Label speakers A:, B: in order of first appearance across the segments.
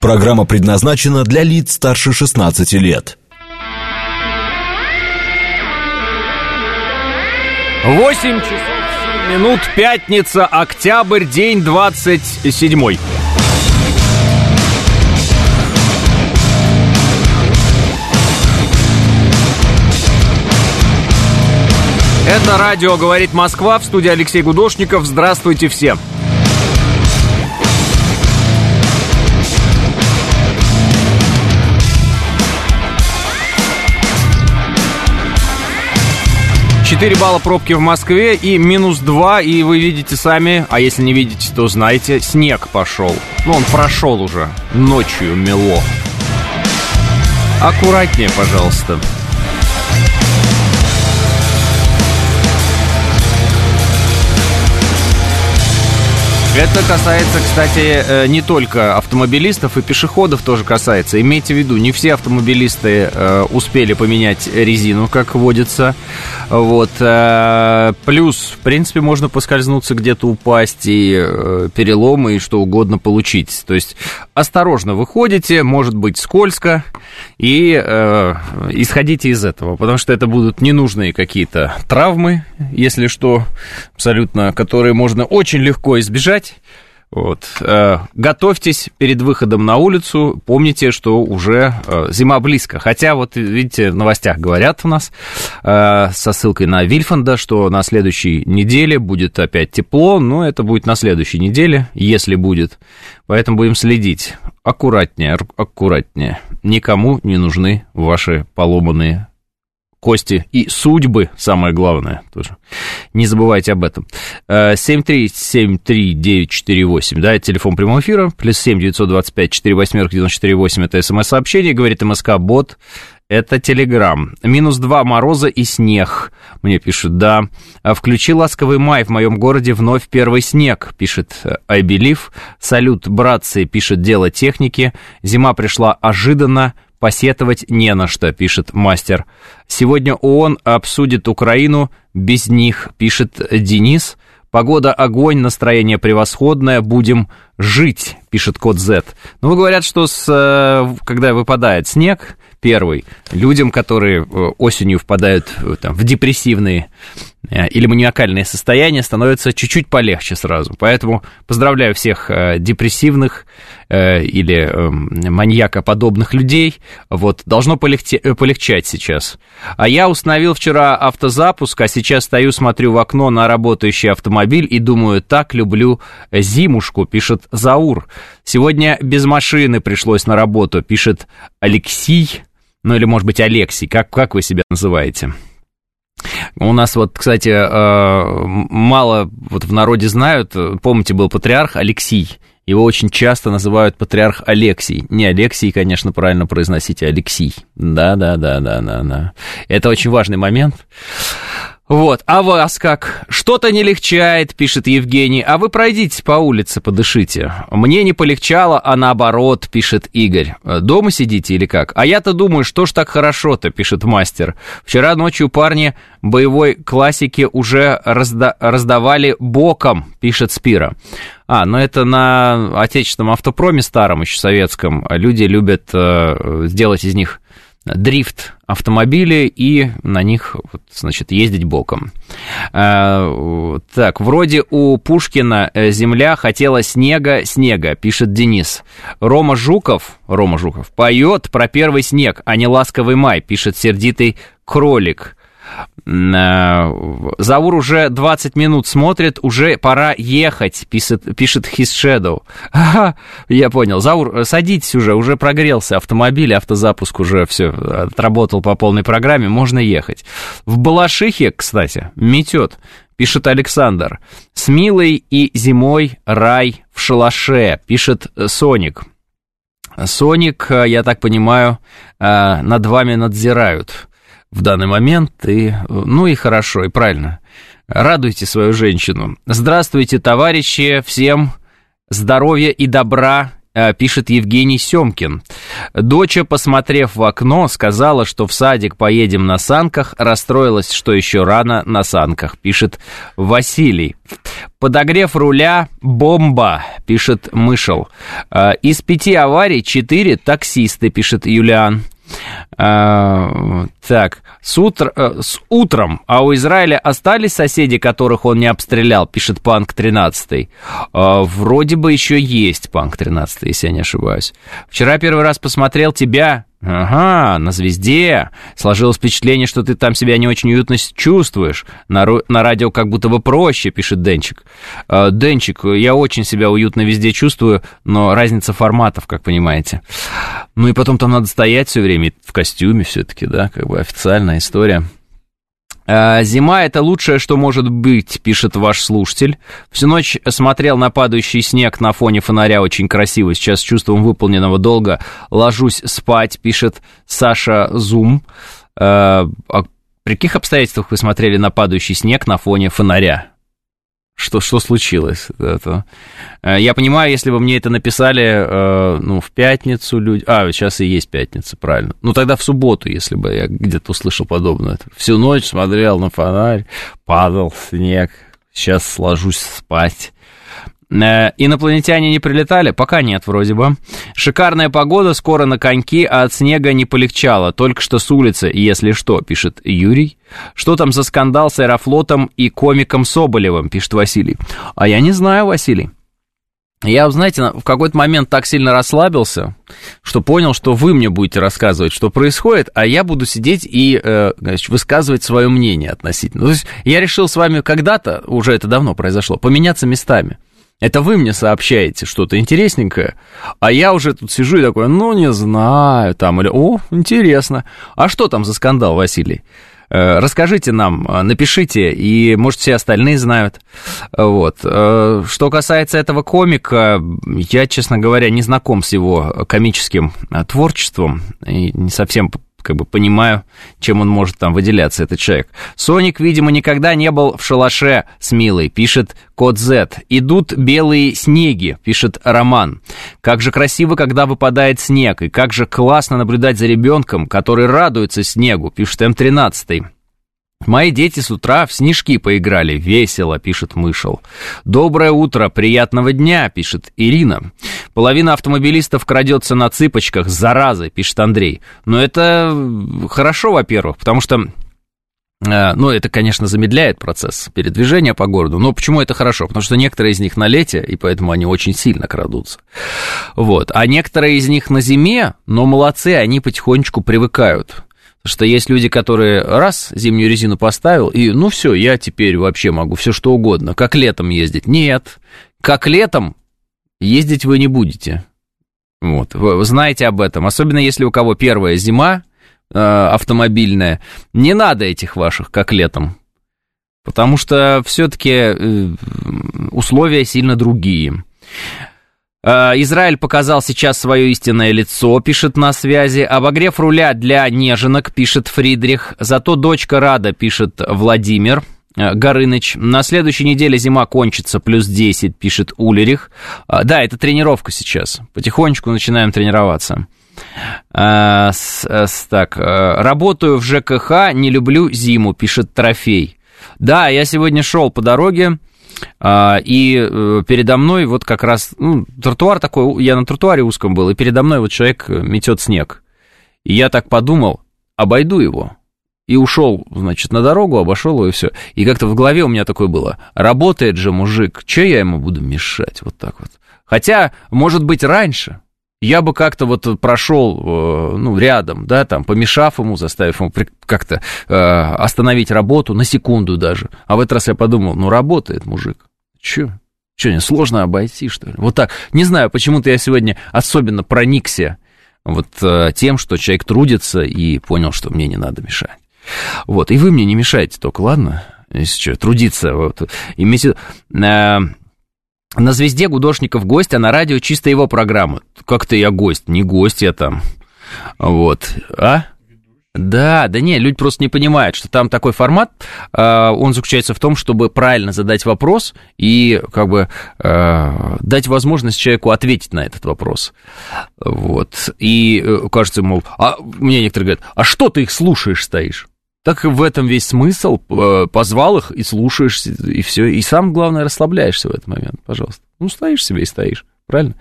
A: Программа предназначена для лиц старше 16 лет.
B: 8 часов 7 минут, пятница, октябрь, день 27. Это радио «Говорит Москва» в студии Алексей Гудошников. Здравствуйте всем. Четыре балла пробки в Москве и минус 2, и вы видите сами, а если не видите, то знаете, снег пошел. Ну, он прошел уже, ночью мело. Аккуратнее, пожалуйста. Это касается, кстати, э, не только автомобилистов и пешеходов тоже касается. Имейте в виду, не все автомобилисты э, успели поменять резину, как водится. Вот. Э, плюс, в принципе, можно поскользнуться где-то, упасть и переломы, и что угодно получить. То есть осторожно выходите, может быть скользко, и исходите из этого, потому что это будут ненужные какие-то травмы, если что, абсолютно, которые можно очень легко избежать гулять. Вот. Э, готовьтесь перед выходом на улицу. Помните, что уже э, зима близко. Хотя, вот видите, в новостях говорят у нас э, со ссылкой на Вильфанда, что на следующей неделе будет опять тепло, но это будет на следующей неделе, если будет. Поэтому будем следить. Аккуратнее, аккуратнее. Никому не нужны ваши поломанные кости и судьбы, самое главное тоже. Не забывайте об этом. 7373948, да, это телефон прямого эфира, плюс 7 925 4 восьмерки 948, это смс-сообщение, говорит МСК-бот, это Телеграм. Минус 2 мороза и снег, мне пишут, да. Включи ласковый май, в моем городе вновь первый снег, пишет I Believe. Салют, братцы, пишет дело техники. Зима пришла ожиданно, посетовать не на что, пишет мастер. Сегодня ООН обсудит Украину, без них, пишет Денис. Погода огонь, настроение превосходное, будем жить, пишет код Z. Ну, говорят, что с, э, когда выпадает снег, первый, людям, которые э, осенью впадают э, там, в депрессивные или маниакальные состояния, становится чуть-чуть полегче сразу. Поэтому поздравляю всех депрессивных или маньякоподобных людей. Вот, должно полегче, полегчать сейчас. А я установил вчера автозапуск, а сейчас стою, смотрю в окно на работающий автомобиль и думаю, так люблю зимушку, пишет Заур. Сегодня без машины пришлось на работу, пишет Алексей, ну или, может быть, Алексей, как, как вы себя называете? У нас вот, кстати, э, мало вот в народе знают, помните, был патриарх Алексей, его очень часто называют патриарх Алексий. Не Алексий, конечно, правильно произносите, Алексей. Да-да-да-да-да-да. Это очень важный момент. Вот, а вас как? Что-то не легчает, пишет Евгений, а вы пройдитесь по улице, подышите. Мне не полегчало, а наоборот, пишет Игорь. Дома сидите или как? А я-то думаю, что ж так хорошо-то, пишет мастер. Вчера ночью парни боевой классики уже разда раздавали боком, пишет Спира. А, ну это на отечественном автопроме старом, еще советском. Люди любят э, сделать из них дрифт автомобили и на них, значит, ездить боком. А, так, вроде у Пушкина э, земля хотела снега, снега, пишет Денис. Рома Жуков, Рома Жуков, поет про первый снег, а не ласковый май, пишет сердитый кролик. Э, Заур уже 20 минут смотрит, уже пора ехать, пишет, пишет His Shadow. Ага, я понял. Заур, садитесь уже, уже прогрелся автомобиль, автозапуск уже все отработал по полной программе, можно ехать. В Балашихе, кстати, метет, пишет Александр. С Милой и зимой рай в шалаше, пишет Соник. Соник, я так понимаю, э, над вами надзирают в данный момент, и, ну и хорошо, и правильно. Радуйте свою женщину. Здравствуйте, товарищи, всем здоровья и добра, э, пишет Евгений Семкин. Доча, посмотрев в окно, сказала, что в садик поедем на санках, расстроилась, что еще рано на санках, пишет Василий. Подогрев руля – бомба, пишет Мышел. Э, из пяти аварий четыре таксисты, пишет Юлиан. А, так, с, утр, э, с утром, а у Израиля остались соседи, которых он не обстрелял, пишет Панк 13. А, вроде бы еще есть Панк 13, если я не ошибаюсь. Вчера первый раз посмотрел тебя, Ага, на звезде. Сложилось впечатление, что ты там себя не очень уютно чувствуешь. На, на радио как будто бы проще, пишет Денчик. Э, Денчик, я очень себя уютно везде чувствую, но разница форматов, как понимаете. Ну и потом там надо стоять все время в костюме все-таки, да, как бы официальная история. А, «Зима — это лучшее, что может быть», — пишет ваш слушатель. «Всю ночь смотрел на падающий снег на фоне фонаря, очень красиво. Сейчас с чувством выполненного долга ложусь спать», — пишет Саша Зум. А, а при каких обстоятельствах вы смотрели на падающий снег на фоне фонаря? Что, что случилось. Это. Э, я понимаю, если бы мне это написали э, ну, в пятницу люди... А, сейчас и есть пятница, правильно. Ну, тогда в субботу, если бы я где-то услышал подобное. Всю ночь смотрел на фонарь, падал снег, сейчас ложусь спать. Э, инопланетяне не прилетали? Пока нет, вроде бы. Шикарная погода, скоро на коньки, а от снега не полегчало. Только что с улицы, если что, пишет Юрий. Что там за скандал с Аэрофлотом и комиком Соболевым, пишет Василий. А я не знаю, Василий. Я, знаете, в какой-то момент так сильно расслабился, что понял, что вы мне будете рассказывать, что происходит, а я буду сидеть и э, значит, высказывать свое мнение относительно. То есть я решил с вами когда-то, уже это давно произошло, поменяться местами. Это вы мне сообщаете что-то интересненькое, а я уже тут сижу и такой, ну, не знаю, там, или, о, интересно. А что там за скандал, Василий? Э, расскажите нам, э, напишите, и, может, все остальные знают. Вот. Э, что касается этого комика, я, честно говоря, не знаком с его комическим творчеством, и не совсем как бы понимаю, чем он может там выделяться, этот человек. Соник, видимо, никогда не был в шалаше с Милой, пишет Код Z. Идут белые снеги, пишет Роман. Как же красиво, когда выпадает снег, и как же классно наблюдать за ребенком, который радуется снегу, пишет М13. Мои дети с утра в снежки поиграли. Весело, пишет Мышел. Доброе утро, приятного дня, пишет Ирина. Половина автомобилистов крадется на цыпочках, заразы, пишет Андрей. Но это хорошо, во-первых, потому что э, ну, это, конечно, замедляет процесс передвижения по городу, но почему это хорошо? Потому что некоторые из них на лете, и поэтому они очень сильно крадутся. Вот. А некоторые из них на зиме, но молодцы, они потихонечку привыкают что есть люди, которые раз зимнюю резину поставил, и ну все, я теперь вообще могу все что угодно, как летом ездить. Нет, как летом ездить вы не будете. Вот, вы знаете об этом, особенно если у кого первая зима э, автомобильная, не надо этих ваших, как летом, потому что все-таки э, условия сильно другие. Э, Израиль показал сейчас свое истинное лицо, пишет на связи. Обогрев руля для неженок, пишет Фридрих. Зато дочка рада, пишет Владимир. Э, Горыныч. На следующей неделе зима кончится, плюс 10, пишет Улерих. Э, да, это тренировка сейчас. Потихонечку начинаем тренироваться. А, так, работаю в ЖКХ, не люблю зиму, пишет Трофей. Да, я сегодня шел по дороге, а, и э, передо мной вот как раз, ну, тротуар такой, я на тротуаре узком был, и передо мной вот человек э, метет снег. И я так подумал, обойду его. И ушел, значит, на дорогу, обошел его и все. И как-то в голове у меня такое было, работает же мужик, что я ему буду мешать, вот так вот. Хотя, может быть, раньше, я бы как-то вот прошел, э, ну, рядом, да, там, помешав ему, заставив ему как-то э, остановить работу на секунду даже. А в этот раз я подумал, ну, работает мужик. Че? Че, не сложно обойти, что ли? Вот так. Не знаю, почему-то я сегодня особенно проникся вот э, тем, что человек трудится и понял, что мне не надо мешать. Вот, и вы мне не мешаете только, ладно? Если что, трудиться. Вот. Имейте... На «Звезде» Гудошников гость, а на радио чисто его программа. Как-то я гость, не гость я там. Вот. А? Да, да не, люди просто не понимают, что там такой формат, э, он заключается в том, чтобы правильно задать вопрос и как бы э, дать возможность человеку ответить на этот вопрос. Вот. И э, кажется, мол, а мне некоторые говорят, а что ты их слушаешь, стоишь? Так в этом весь смысл. Позвал их и слушаешь, и все. И сам, главное, расслабляешься в этот момент, пожалуйста. Ну, стоишь себе и стоишь, правильно?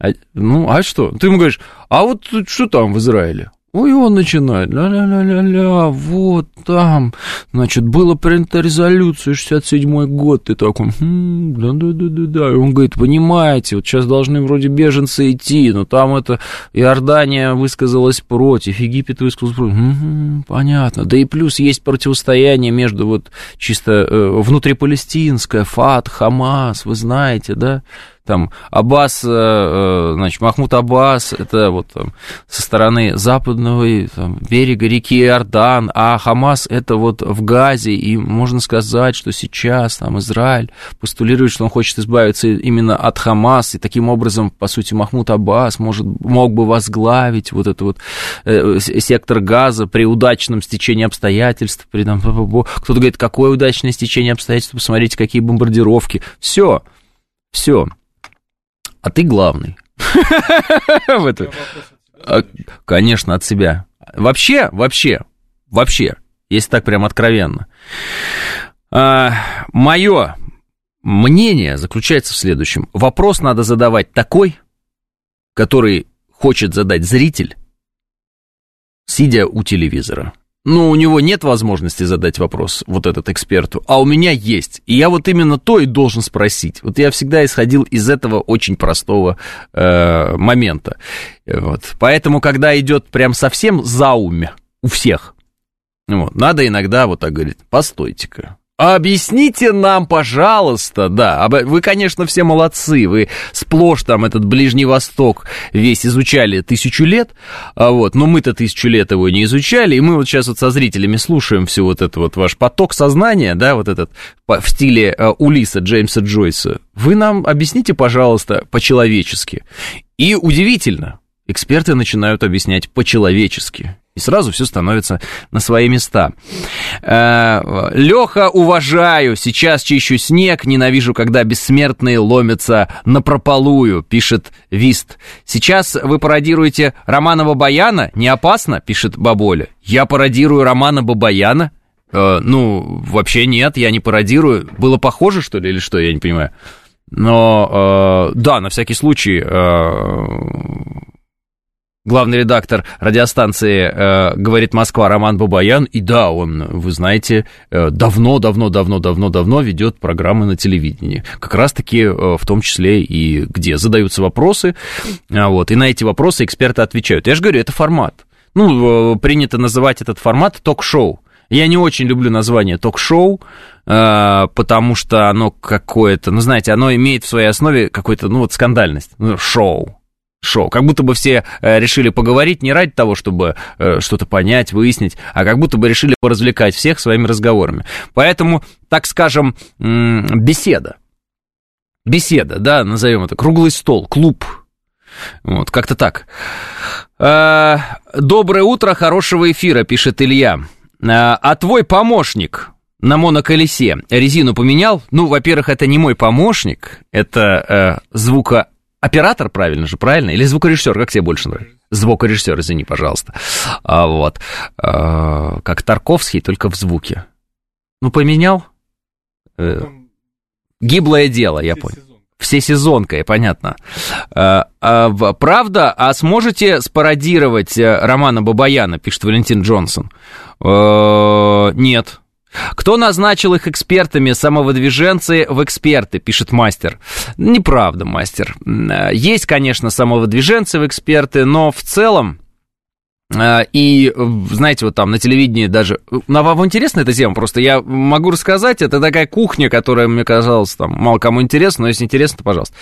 B: А, ну, а что? Ты ему говоришь, а вот что там в Израиле? Ой, он начинает, ля-ля-ля-ля-ля, вот там, значит, была принята резолюция, 67-й год, ты такой, хм, да-да-да-да-да, и он говорит, понимаете, вот сейчас должны вроде беженцы идти, но там это Иордания высказалась против, Египет высказался против, угу, понятно, да и плюс есть противостояние между вот чисто э, внутрипалестинское, ФАТ, Хамас, вы знаете, да, там Аббас, э, э, значит, Махмуд Аббас, это вот там, со стороны западного там, берега реки Иордан, а Хамас это вот в Газе, и можно сказать, что сейчас там Израиль постулирует, что он хочет избавиться именно от Хамас, и таким образом, по сути, Махмуд Аббас может, мог бы возглавить вот этот вот э, сектор Газа при удачном стечении обстоятельств, при там, кто-то говорит, какое удачное стечение обстоятельств, посмотрите, какие бомбардировки, все, все а ты главный. А, конечно, от себя. Вообще, вообще, вообще, если так прям откровенно. А, Мое мнение заключается в следующем. Вопрос надо задавать такой, который хочет задать зритель, сидя у телевизора ну, у него нет возможности задать вопрос вот этот эксперту, а у меня есть. И я вот именно то и должен спросить. Вот я всегда исходил из этого очень простого э, момента. Вот. Поэтому, когда идет прям совсем заумя у всех, вот, надо иногда вот так говорить, постойте-ка, Объясните нам, пожалуйста, да, вы, конечно, все молодцы, вы сплошь там этот Ближний Восток весь изучали тысячу лет, а вот, но мы-то тысячу лет его не изучали, и мы вот сейчас вот со зрителями слушаем все вот это вот ваш поток сознания, да, вот этот в стиле э, Улиса Джеймса Джойса. Вы нам объясните, пожалуйста, по-человечески. И удивительно, эксперты начинают объяснять по-человечески. И сразу все становится на свои места. Э, Леха, уважаю, сейчас чищу снег, ненавижу, когда бессмертные ломятся на прополую, пишет Вист. Сейчас вы пародируете Романа Бабаяна, не опасно, пишет Баболя. Я пародирую Романа Бабаяна? Э, ну, вообще нет, я не пародирую. Было похоже, что ли, или что, я не понимаю. Но, э, да, на всякий случай, главный редактор радиостанции э, «Говорит Москва» Роман Бабаян. И да, он, вы знаете, давно-давно-давно-давно-давно ведет программы на телевидении. Как раз-таки э, в том числе и где задаются вопросы, а вот, и на эти вопросы эксперты отвечают. Я же говорю, это формат. Ну, э, принято называть этот формат ток-шоу. Я не очень люблю название ток-шоу, э, потому что оно какое-то, ну, знаете, оно имеет в своей основе какую-то, ну, вот скандальность. Ну, шоу шоу. Как будто бы все э, решили поговорить не ради того, чтобы э, что-то понять, выяснить, а как будто бы решили поразвлекать всех своими разговорами. Поэтому, так скажем, беседа. Беседа, да, назовем это, круглый стол, клуб. Вот, как-то так. Э, Доброе утро, хорошего эфира, пишет Илья. А твой помощник на моноколесе резину поменял? Ну, во-первых, это не мой помощник, это э, звуко Оператор, правильно же, правильно? Или звукорежиссер, как тебе больше нравится? Звукорежиссер, извини, пожалуйста. А, вот. А, как Тарковский, только в звуке. Ну, поменял? Э, гиблое дело, я понял. Всесезонка, понятно. А, а, правда? А сможете спародировать э, Романа Бабаяна, пишет Валентин Джонсон? А, нет. Кто назначил их экспертами, самовыдвиженцы в эксперты, пишет мастер. Неправда, мастер. Есть, конечно, самовыдвиженцы в эксперты, но в целом э, и, знаете, вот там на телевидении даже... Вам интересна эта тема? Просто я могу рассказать, это такая кухня, которая, мне казалось, там мало кому интересна, но если интересно, то пожалуйста.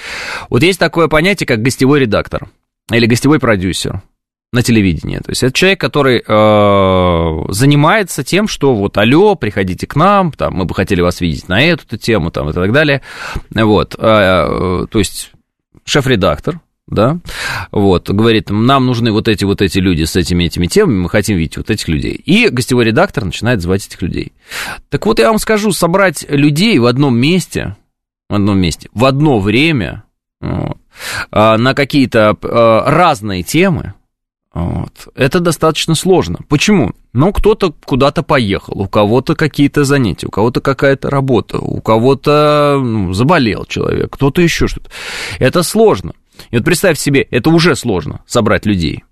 B: Вот есть такое понятие, как гостевой редактор или гостевой продюсер на телевидении. То есть это человек, который э, занимается тем, что вот, алло, приходите к нам, там, мы бы хотели вас видеть на эту тему, там, и так далее. Вот, э, э, то есть шеф-редактор, да, вот, говорит, нам нужны вот эти вот эти люди с этими этими темами, мы хотим видеть вот этих людей. И гостевой редактор начинает звать этих людей. Так вот, я вам скажу, собрать людей в одном месте, в одном месте, в одно время, вот, а, на какие-то а, разные темы, вот. Это достаточно сложно. Почему? Ну, кто-то куда-то поехал, у кого-то какие-то занятия, у кого-то какая-то работа, у кого-то ну, заболел человек, кто-то еще что-то. Это сложно. И вот представь себе, это уже сложно собрать людей.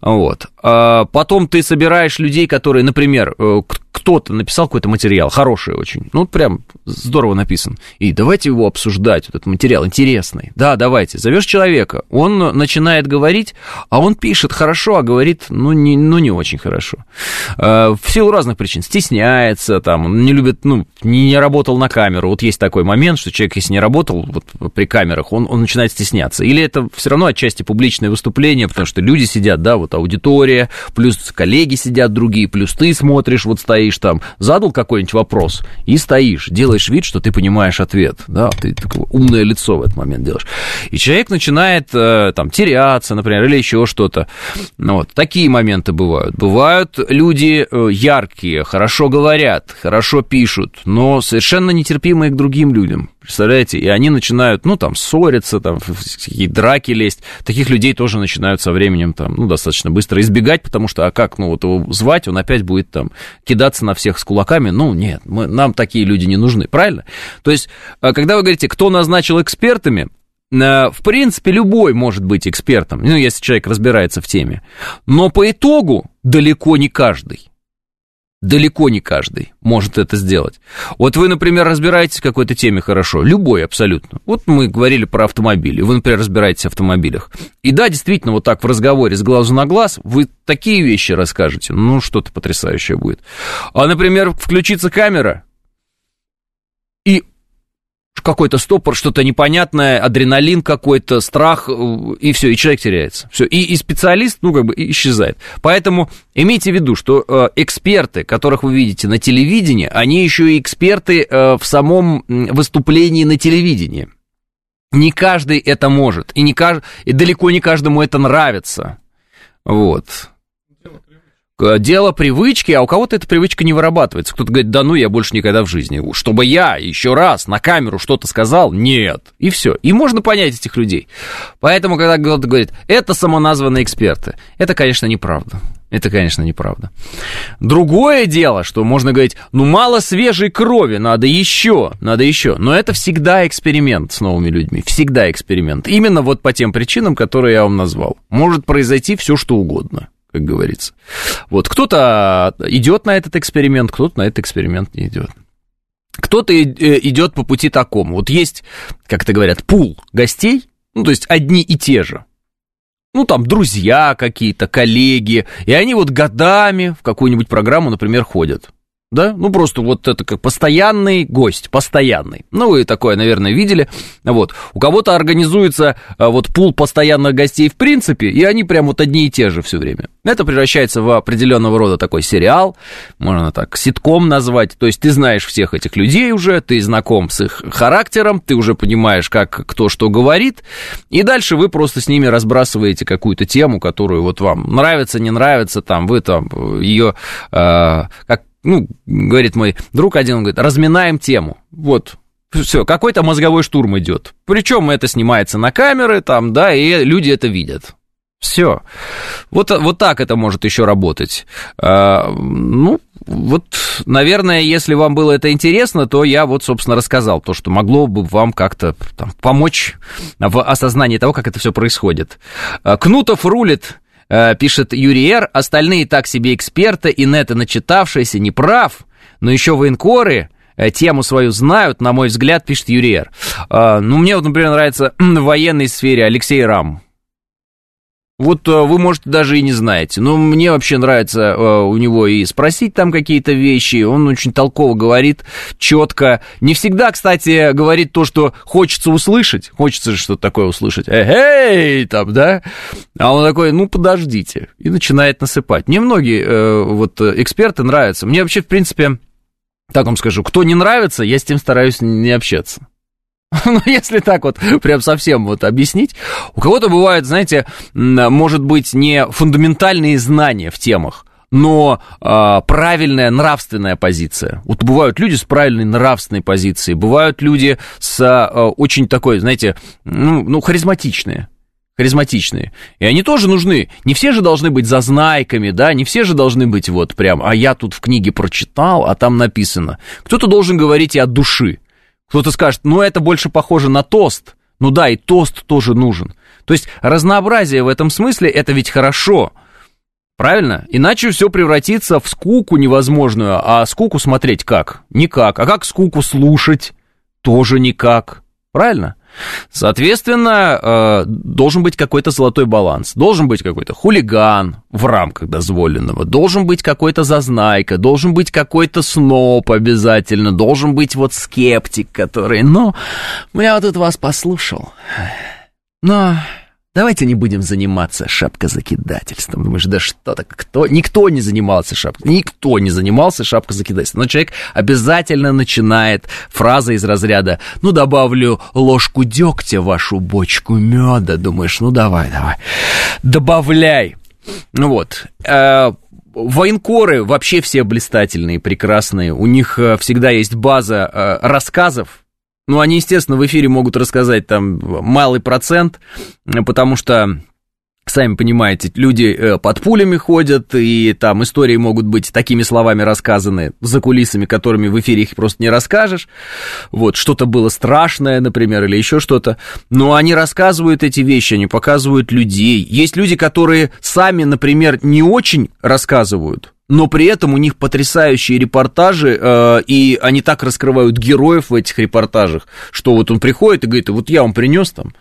B: Вот. А потом ты собираешь людей, которые, например, э, кто-то написал какой-то материал, хороший очень, ну, прям здорово написан, и давайте его обсуждать, вот этот материал интересный. Да, давайте. Зовешь человека, он начинает говорить, а он пишет хорошо, а говорит, ну, не, ну, не очень хорошо. А, в силу разных причин. Стесняется, там, не любит, ну, не работал на камеру. Вот есть такой момент, что человек, если не работал вот, при камерах, он, он начинает стесняться. Или это все равно отчасти публичное выступление, потому что люди сидят, да, вот аудитория, плюс коллеги сидят другие, плюс ты смотришь, вот стоишь, стоишь там, задал какой-нибудь вопрос и стоишь, делаешь вид, что ты понимаешь ответ, да, ты такое умное лицо в этот момент делаешь. И человек начинает э, там теряться, например, или еще что-то. Ну, вот, такие моменты бывают. Бывают люди э, яркие, хорошо говорят, хорошо пишут, но совершенно нетерпимые к другим людям. Представляете? И они начинают, ну, там, ссориться, там, какие драки лезть. Таких людей тоже начинают со временем, там, ну, достаточно быстро избегать, потому что, а как, ну, вот его звать, он опять будет, там, кидаться на всех с кулаками. Ну, нет, мы, нам такие люди не нужны, правильно? То есть, а, когда вы говорите, кто назначил экспертами, э, в принципе, любой может быть экспертом, ну, если человек разбирается в теме. Но по итогу далеко не каждый. Далеко не каждый может это сделать. Вот вы, например, разбираетесь в какой-то теме хорошо, любой абсолютно. Вот мы говорили про автомобили, вы, например, разбираетесь в автомобилях. И да, действительно, вот так в разговоре с глазу на глаз вы такие вещи расскажете, ну, что-то потрясающее будет. А, например, включится камера, какой-то стопор, что-то непонятное, адреналин какой-то, страх, э, и все, и человек теряется. Все, и, и специалист, ну, как бы, исчезает. Поэтому имейте в виду, что э, эксперты, которых вы видите на телевидении, они еще и эксперты э, в самом выступлении на телевидении. Не каждый это может, и, не кажд... и далеко не каждому это нравится. Вот. Э, дело привычки, а у кого-то эта привычка не вырабатывается. Кто-то говорит, да ну, я больше никогда в жизни. Чтобы я еще раз на камеру что-то сказал, нет. И все. И можно понять этих людей. Поэтому, когда кто-то говорит, это самоназванные эксперты, это, конечно, неправда. Это, конечно, неправда. Другое дело, что можно говорить, ну мало свежей крови, надо еще, надо еще. Но это всегда эксперимент с новыми людьми, всегда эксперимент. Именно вот по тем причинам, которые я вам назвал. Может произойти все, что угодно как говорится. Вот кто-то идет на этот эксперимент, кто-то на этот эксперимент не идет. Кто-то э, идет по пути такому. Вот есть, как это говорят, пул гостей, ну, то есть одни и те же. Ну, там, друзья какие-то, коллеги, и они вот годами в какую-нибудь программу, например, ходят да, ну просто вот это как постоянный гость, постоянный. Ну, вы такое, наверное, видели. Вот, у кого-то организуется а, вот пул постоянных гостей в принципе, и они прям вот одни и те же все время. Это превращается в определенного рода такой сериал, можно так ситком назвать. То есть ты знаешь всех этих людей уже, ты знаком с их характером, ты уже понимаешь, как кто что говорит, и дальше вы просто с ними разбрасываете какую-то тему, которую вот вам нравится, не нравится, там вы там ее э, как ну, говорит мой друг один, он говорит, разминаем тему. Вот, все, какой-то мозговой штурм идет. Причем это снимается на камеры, там, да, и люди это видят. Все. Вот, вот так это может еще работать. А, ну, вот, наверное, если вам было это интересно, то я вот, собственно, рассказал то, что могло бы вам как-то там, помочь в осознании того, как это все происходит. А, Кнутов рулит пишет Юрий Р. Остальные так себе эксперты, и нета начитавшиеся, не прав, но еще военкоры э, тему свою знают, на мой взгляд, пишет Юрий Р. Э, ну, мне вот, например, нравится в военной сфере Алексей Рам. Вот э, вы, может, даже и не знаете. Но мне вообще нравится э, у него и спросить там какие-то вещи. Он очень толково говорит, четко. Не всегда, кстати, говорит то, что хочется услышать. Хочется же что-то такое услышать. Эй, там, да? А он такой, ну, подождите. И начинает насыпать. Мне многие э, вот эксперты нравятся. Мне вообще, в принципе, так вам скажу, кто не нравится, я с тем стараюсь не общаться. Ну, если так вот прям совсем вот объяснить, у кого-то бывают, знаете, может быть, не фундаментальные знания в темах, но э, правильная нравственная позиция. Вот бывают люди с правильной нравственной позицией, бывают люди с э, очень такой, знаете, ну, ну харизматичные харизматичные. И они тоже нужны. Не все же должны быть зазнайками, да, не все же должны быть вот прям, а я тут в книге прочитал, а там написано. Кто-то должен говорить и от души. Кто-то скажет, ну это больше похоже на тост. Ну да, и тост тоже нужен. То есть разнообразие в этом смысле это ведь хорошо. Правильно? Иначе все превратится в скуку невозможную. А скуку смотреть как? Никак. А как скуку слушать? Тоже никак. Правильно? Соответственно, э, должен быть какой-то золотой баланс. Должен быть какой-то хулиган в рамках дозволенного. Должен быть какой-то зазнайка. Должен быть какой-то сноп обязательно. Должен быть вот скептик, который... Ну, я вот тут вас послушал. Но Давайте не будем заниматься шапкозакидательством. Думаешь, да что так, кто? Никто не занимался шапкой, никто не занимался шапкозакидательством. Но человек обязательно начинает фраза из разряда, ну, добавлю ложку дегтя в вашу бочку меда. Думаешь, ну, давай, давай, добавляй. Ну вот, э, Военкоры вообще все блистательные, прекрасные. У них э, всегда есть база э, рассказов, ну, они, естественно, в эфире могут рассказать там малый процент, потому что сами понимаете, люди э, под пулями ходят, и там истории могут быть такими словами рассказаны за кулисами, которыми в эфире их просто не расскажешь. Вот, что-то было страшное, например, или еще что-то. Но они рассказывают эти вещи, они показывают людей. Есть люди, которые сами, например, не очень рассказывают, но при этом у них потрясающие репортажи, э, и они так раскрывают героев в этих репортажах, что вот он приходит и говорит, вот я вам принес там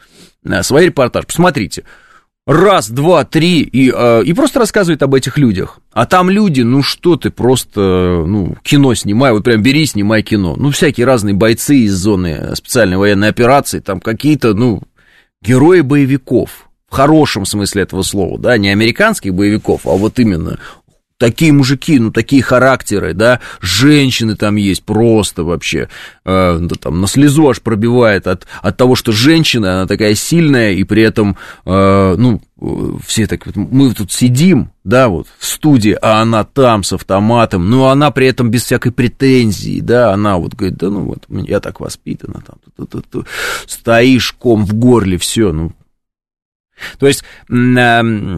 B: э, свой репортаж, посмотрите, раз, два, три, и, э, и просто рассказывает об этих людях. А там люди, ну что ты, просто, ну, кино снимай, вот прям бери, снимай кино. Ну, всякие разные бойцы из зоны специальной военной операции, там какие-то, ну, герои боевиков, в хорошем смысле этого слова, да, не американских боевиков, а вот именно такие мужики, ну, такие характеры, да, женщины там есть просто вообще, э, там, на слезу аж пробивает от, от того, что женщина, она такая сильная, и при этом, э, ну, все так, мы тут сидим, да, вот, в студии, а она там с автоматом, но она при этом без всякой претензии, да, она вот говорит, да, ну, вот, я так воспитана, там, ту -ту -ту стоишь, ком в горле, все, ну, то есть, э,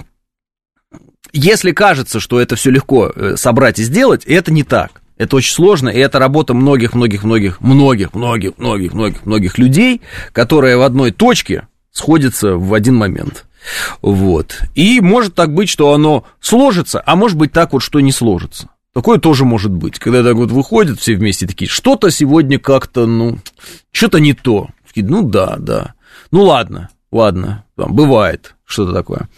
B: если кажется, что это все легко э, собрать и сделать, это не так. Это очень сложно, и это работа многих-многих-многих, многих-многих-многих-многих-многих людей, которые в одной точке сходятся в один момент. Вот. И может так быть, что оно сложится, а может быть так вот, что не сложится. Такое тоже может быть, когда так вот выходят все вместе такие, что-то сегодня как-то, ну, что-то не то. Ну да, да. Ну ладно, ладно, там, бывает что-то такое.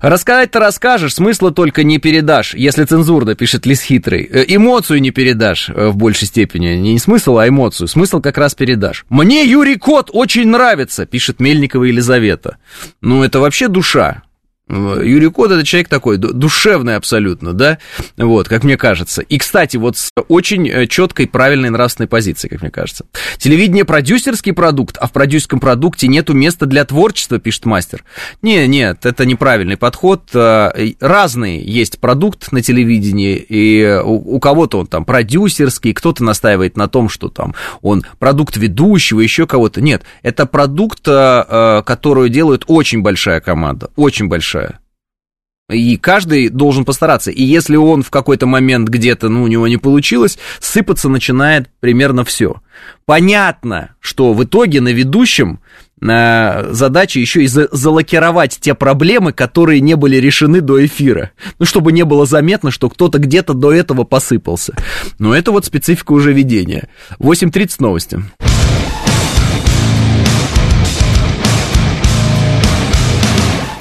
B: Рассказать-то расскажешь, смысла только не передашь, если цензурно, пишет Лис Хитрый. Э, эмоцию не передашь э, в большей степени. Не смысл, а эмоцию. Смысл как раз передашь. Мне Юрий Кот очень нравится, пишет Мельникова Елизавета. Ну, это вообще душа. Юрий Кот это человек такой, душевный абсолютно, да, вот, как мне кажется. И, кстати, вот с очень э, четкой, правильной нравственной позицией, как мне кажется. Телевидение продюсерский продукт, а в продюсерском продукте нету места для творчества, пишет мастер. Не, нет, это неправильный подход. Э, разный есть продукт на телевидении, и у, кого-то он там продюсерский, кто-то настаивает на том, что там он продукт ведущего, еще кого-то. Нет, это продукт, э, который делает очень большая команда, очень большая. И каждый должен постараться. И если он в какой-то момент где-то, ну, у него не получилось, сыпаться начинает примерно все. Понятно, что в итоге на ведущем э, задача еще и за залокировать те проблемы, которые не были решены до эфира. Ну, чтобы не было заметно, что кто-то где-то до этого посыпался. Но это вот специфика уже ведения. 8.30 новости.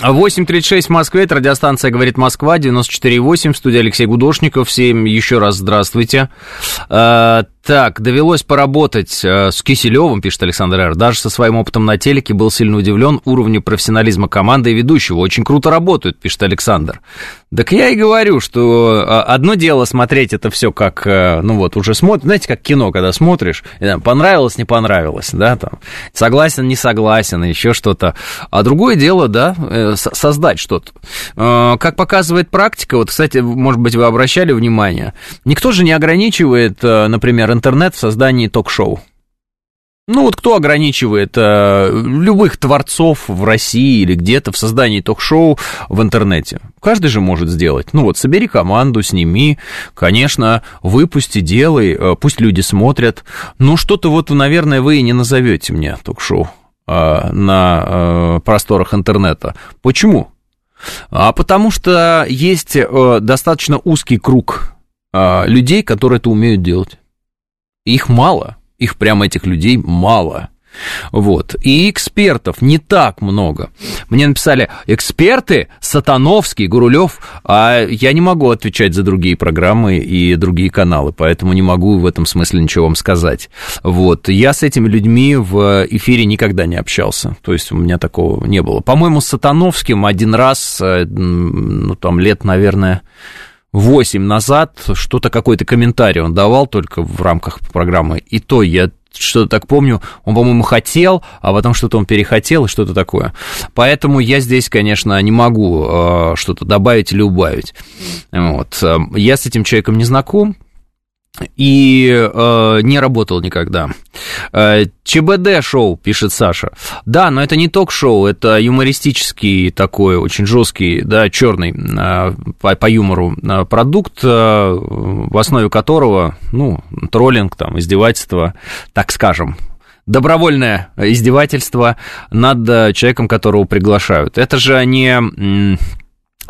B: 8.36 в Москве, это радиостанция «Говорит Москва», 94.8, в студии Алексей Гудошников. Всем еще раз здравствуйте. Так, довелось поработать э, с Киселевым, пишет Александр Р. Даже со своим опытом на телеке был сильно удивлен уровню профессионализма команды и ведущего. Очень круто работают, пишет Александр. Так я и говорю, что э, одно дело смотреть это все как, э, ну вот, уже смотришь, знаете, как кино, когда смотришь, понравилось, не понравилось, да, там, согласен, не согласен, еще что-то. А другое дело, да, э, создать что-то. Как показывает практика, вот, кстати, может быть, вы обращали внимание, никто же не ограничивает, например, интернет в создании ток-шоу. Ну вот кто ограничивает э, любых творцов в России или где-то в создании ток-шоу в интернете? Каждый же может сделать. Ну вот собери команду, сними, конечно, выпусти, делай, э, пусть люди смотрят. Ну что-то вот, наверное, вы и не назовете мне ток-шоу э, на э, просторах интернета. Почему? А потому что есть э, достаточно узкий круг э, людей, которые это умеют делать. Их мало, их прямо этих людей мало. Вот. И экспертов не так много. Мне написали, эксперты, Сатановский, Гурулев, а я не могу отвечать за другие программы и другие каналы, поэтому не могу в этом смысле ничего вам сказать. Вот. Я с этими людьми в эфире никогда не общался, то есть у меня такого не было. По-моему, с Сатановским один раз, э, ну, там, лет, наверное, 8 назад что-то, какой-то комментарий он давал только в рамках программы. И то я что-то так помню, он, по-моему, хотел, а потом что-то он перехотел и что-то такое. Поэтому я здесь, конечно, не могу э, что-то добавить или убавить. Вот. Я с этим человеком не знаком, и э, не работал никогда. Э, ЧБД-шоу, пишет Саша. Да, но это не ток-шоу, это юмористический такой, очень жесткий, да, черный э, по, по юмору э, продукт, э, в основе которого, ну, троллинг, там, издевательство, так скажем, добровольное издевательство над э, человеком, которого приглашают. Это же не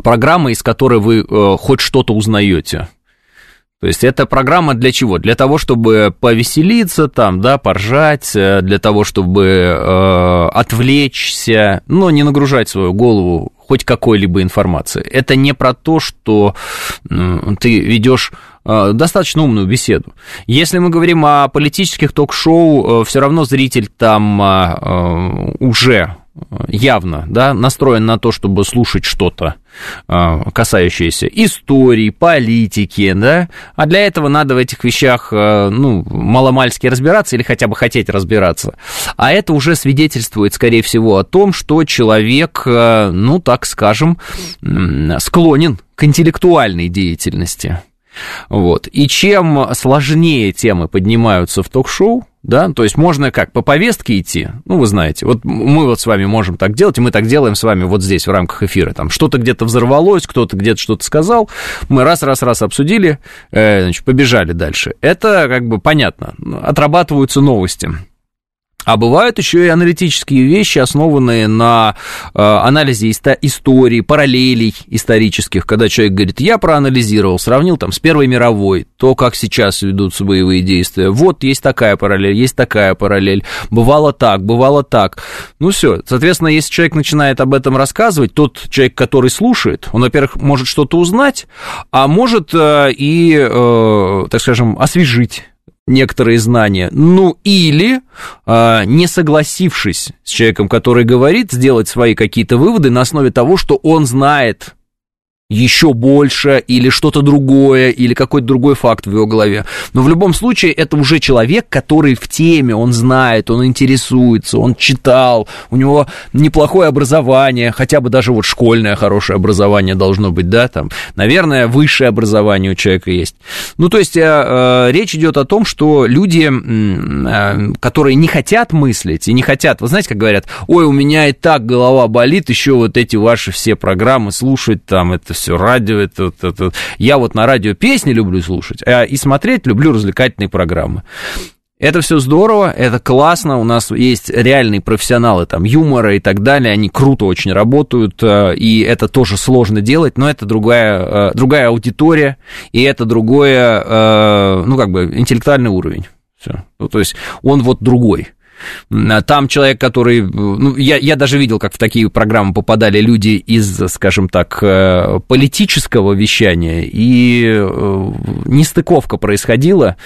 B: программа, из которой вы э, хоть что-то узнаете. То есть это программа для чего? Для того, чтобы повеселиться там, да, поржать, э, для того, чтобы э, отвлечься, но не нагружать свою голову хоть какой-либо информацией. Это не про то, что ты ведешь э, достаточно умную беседу. Если мы говорим о политических ток-шоу, э, все равно зритель там уже явно да, настроен на то, чтобы слушать что-то, а, касающееся истории, политики, да, а для этого надо в этих вещах, а, ну, маломальски разбираться или хотя бы хотеть разбираться. А это уже свидетельствует, скорее всего, о том, что человек, а, ну, так скажем, склонен к интеллектуальной деятельности. Вот. И чем сложнее темы поднимаются в ток-шоу, да, то есть можно как по повестке идти, ну, вы знаете, вот мы вот с вами можем так делать, и мы так делаем с вами вот здесь в рамках эфира, там что-то где-то взорвалось, кто-то где-то что-то сказал, мы раз-раз-раз обсудили, э, значит, побежали дальше. Это как бы понятно, отрабатываются новости. А бывают еще и аналитические вещи, основанные на э, анализе иста- истории, параллелей исторических, когда человек говорит, я проанализировал, сравнил там с Первой мировой, то, как сейчас ведутся боевые действия. Вот есть такая параллель, есть такая параллель. Бывало так, бывало так. Ну все, соответственно, если человек начинает об этом рассказывать, тот человек, который слушает, он, во-первых, может что-то узнать, а может э, и, э, так скажем, освежить некоторые знания, ну или э, не согласившись с человеком, который говорит, сделать свои какие-то выводы на основе того, что он знает еще больше или что-то другое, или какой-то другой факт в его голове. Но в любом случае это уже человек, который в теме, он знает, он интересуется, он читал, у него неплохое образование, хотя бы даже вот школьное хорошее образование должно быть, да, там, наверное, высшее образование у человека есть. Ну, то есть э, э, речь идет о том, что люди, э, которые не хотят мыслить и не хотят, вы знаете, как говорят, ой, у меня и так голова болит, еще вот эти ваши все программы слушать, там, это все радио, это, это, это. Я вот на радио песни люблю слушать, а и смотреть люблю развлекательные программы. Это все здорово, это классно, у нас есть реальные профессионалы там юмора и так далее, они круто очень работают, э, и это тоже сложно делать, но это другая, э, другая аудитория, и это другое, э, ну, как бы, интеллектуальный уровень. Все. Ну, то есть он вот другой. А там человек, который... Ну, я, я даже видел, как в такие программы попадали люди из, скажем так, э, политического вещания, и э, нестыковка происходила,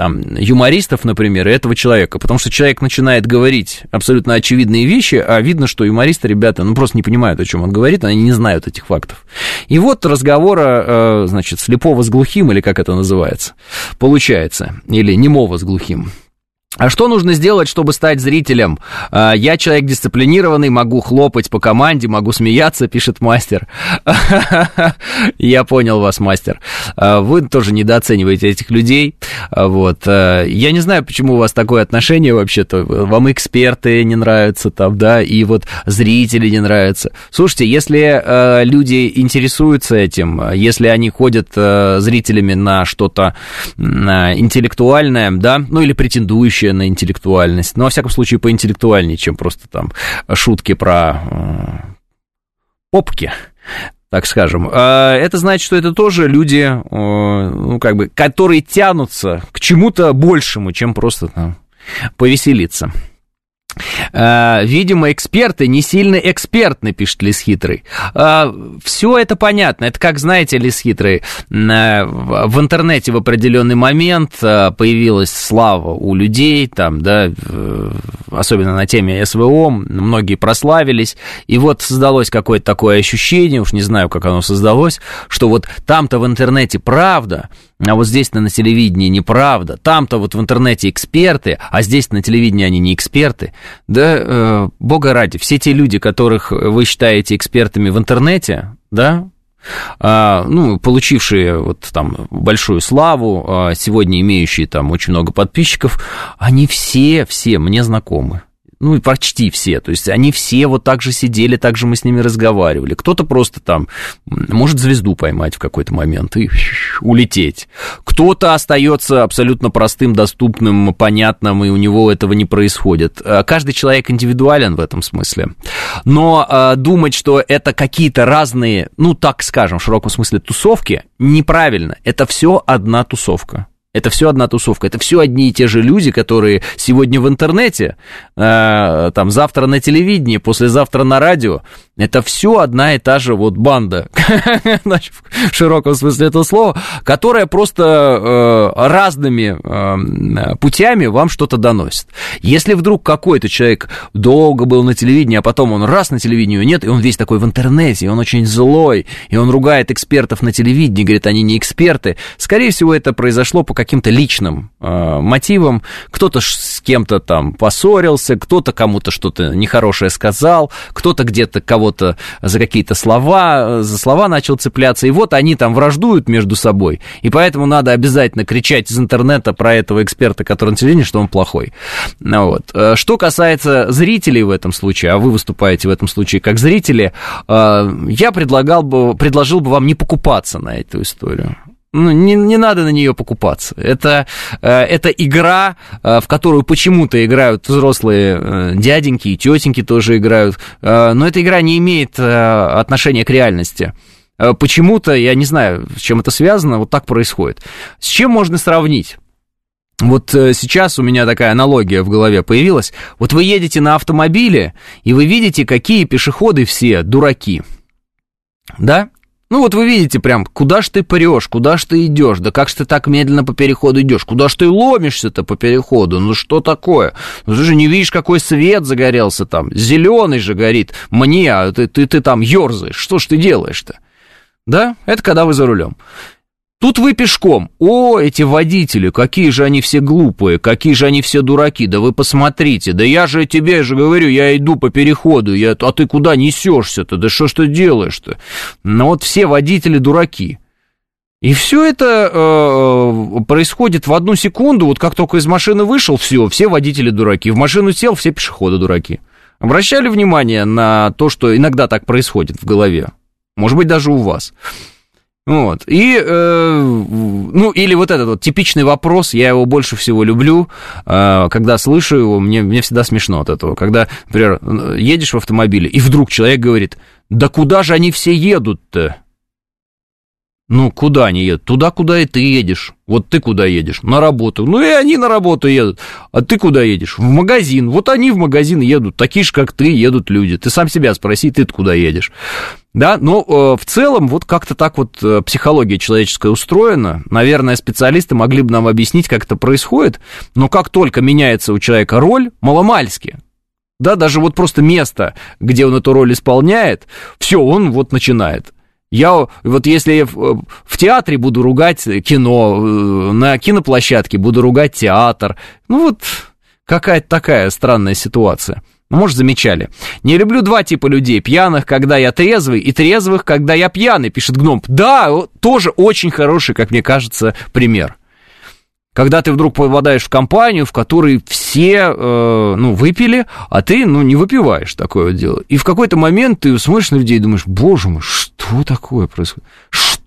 B: там, юмористов, например, и этого человека, потому что человек начинает говорить абсолютно очевидные вещи, а видно, что юмористы, ребята, ну, просто не понимают, о чем он говорит, они не знают этих фактов. И вот разговора, э, значит, слепого с глухим, или как это называется, получается, или немого с глухим. А что нужно сделать, чтобы стать зрителем? А, я человек дисциплинированный, могу хлопать по команде, могу смеяться, пишет мастер. Я понял вас, мастер. А, вы тоже недооцениваете этих людей. А, вот. Я не знаю, почему у вас такое отношение вообще-то. Вам эксперты не нравятся там, да, и вот зрители не нравятся. Слушайте, если люди интересуются этим, если они ходят зрителями на что-то интеллектуальное, да, ну или претендующие на интеллектуальность. Но, во всяком случае, поинтеллектуальнее, чем просто там шутки про э, попки так скажем. А это значит, что это тоже люди, э, ну, как бы, которые тянутся к чему-то большему, чем просто там повеселиться. Uh, видимо, эксперты не сильно экспертны, пишет Лис Хитрый. Uh, все это понятно. Это как, знаете, Лис Хитрый, uh, в интернете в определенный момент появилась слава у людей, там, да, особенно на теме СВО, многие прославились, и вот создалось какое-то такое ощущение, уж не знаю, как оно создалось, что вот там-то в интернете правда, а вот здесь-то на телевидении неправда, там-то вот в интернете эксперты, а здесь на телевидении они не эксперты. Да, э, бога ради, все те люди, которых вы считаете экспертами в интернете, да, а, ну, получившие вот там большую славу, а сегодня имеющие там очень много подписчиков, они все, все мне знакомы ну, почти все, то есть они все вот так же сидели, так же мы с ними разговаривали. Кто-то просто там может звезду поймать в какой-то момент и улететь. Кто-то остается абсолютно простым, доступным, понятным, и у него этого не происходит. А каждый человек индивидуален в этом смысле. Но э, думать, что это какие-то разные, ну, так скажем, в широком смысле тусовки, неправильно. Это все одна тусовка. Это все одна тусовка, это все одни и те же люди, которые сегодня в интернете, э, там завтра на телевидении, послезавтра на радио. Это все одна и та же вот банда, в широком смысле этого слова, которая просто э, разными э, путями вам что-то доносит. Если вдруг какой-то человек долго был на телевидении, а потом он раз на телевидении нет, и он весь такой в интернете, и он очень злой, и он ругает экспертов на телевидении, говорит, они не эксперты, скорее всего, это произошло по каким-то личным мотивам. Кто-то с кем-то там поссорился, кто-то кому-то что-то нехорошее сказал, кто-то где-то кого-то за какие-то слова, за слова начал цепляться. И вот они там враждуют между собой. И поэтому надо обязательно кричать из интернета про этого эксперта, который на телевидении, что он плохой. Ну вот. Э, что касается зрителей в этом случае, а вы выступаете в этом случае как зрители, э, я предлагал бы, предложил бы вам не покупаться на эту историю ну, не, не надо на нее покупаться. Это, э, это игра, э, в которую почему-то играют взрослые э, дяденьки и тетеньки тоже играют, но эта игра не имеет отношения к реальности. Почему-то, я не знаю, с чем это связано, вот так происходит. С чем можно сравнить? Вот сейчас у меня такая аналогия в голове появилась. Вот вы едете на автомобиле, и вы видите, какие пешеходы все дураки. Да? Ну вот вы видите прям, куда ж ты прешь, куда ж ты идешь, да как ж ты так медленно по переходу идешь, куда ж ты ломишься-то по переходу, ну что такое? Ну ты же не видишь, какой свет загорелся там, зеленый же горит, мне, а ты, ты, ты там ерзаешь, что ж ты делаешь-то? Да, это когда вы за рулем. Тут вы пешком. О, эти водители, какие же они все глупые, какие же они все дураки. Да вы посмотрите, да я же тебе же говорю, я иду по переходу, я, а ты куда несешься-то? Да что ж ты делаешь-то? Ну вот все водители дураки. И все это э, происходит в одну секунду, вот как только из машины вышел, все, все водители дураки. В машину сел, все пешеходы дураки. Обращали внимание на то, что иногда так происходит в голове? Может быть, даже у вас. Вот. И, э, ну, или вот этот вот типичный вопрос, я его больше всего люблю, э, когда слышу его, мне, мне всегда смешно от этого. Когда, например, едешь в автомобиле, и вдруг человек говорит, да куда же они все едут-то? Ну, куда они едут? Туда, куда и ты едешь. Вот ты куда едешь? На работу. Ну, и они на работу едут. А ты куда едешь? В магазин. Вот они в магазин едут. Такие же, как ты, едут люди. Ты сам себя спроси, ты куда едешь. Да, но э, в целом вот как-то так вот э, психология человеческая устроена. Наверное, специалисты могли бы нам объяснить, как это происходит. Но как только меняется у человека роль, маломальски, да, даже вот просто место, где он эту роль исполняет, все, он вот начинает. Я вот если я в, в театре буду ругать кино, э, на киноплощадке буду ругать театр, ну вот какая-то такая странная ситуация. Может, замечали. Не люблю два типа людей. Пьяных, когда я трезвый, и трезвых, когда я пьяный, пишет Гном. Да, тоже очень хороший, как мне кажется, пример. Когда ты вдруг попадаешь в компанию, в которой все, э, ну, выпили, а ты, ну, не выпиваешь такое вот дело. И в какой-то момент ты смотришь на людей и думаешь, боже мой, что такое происходит?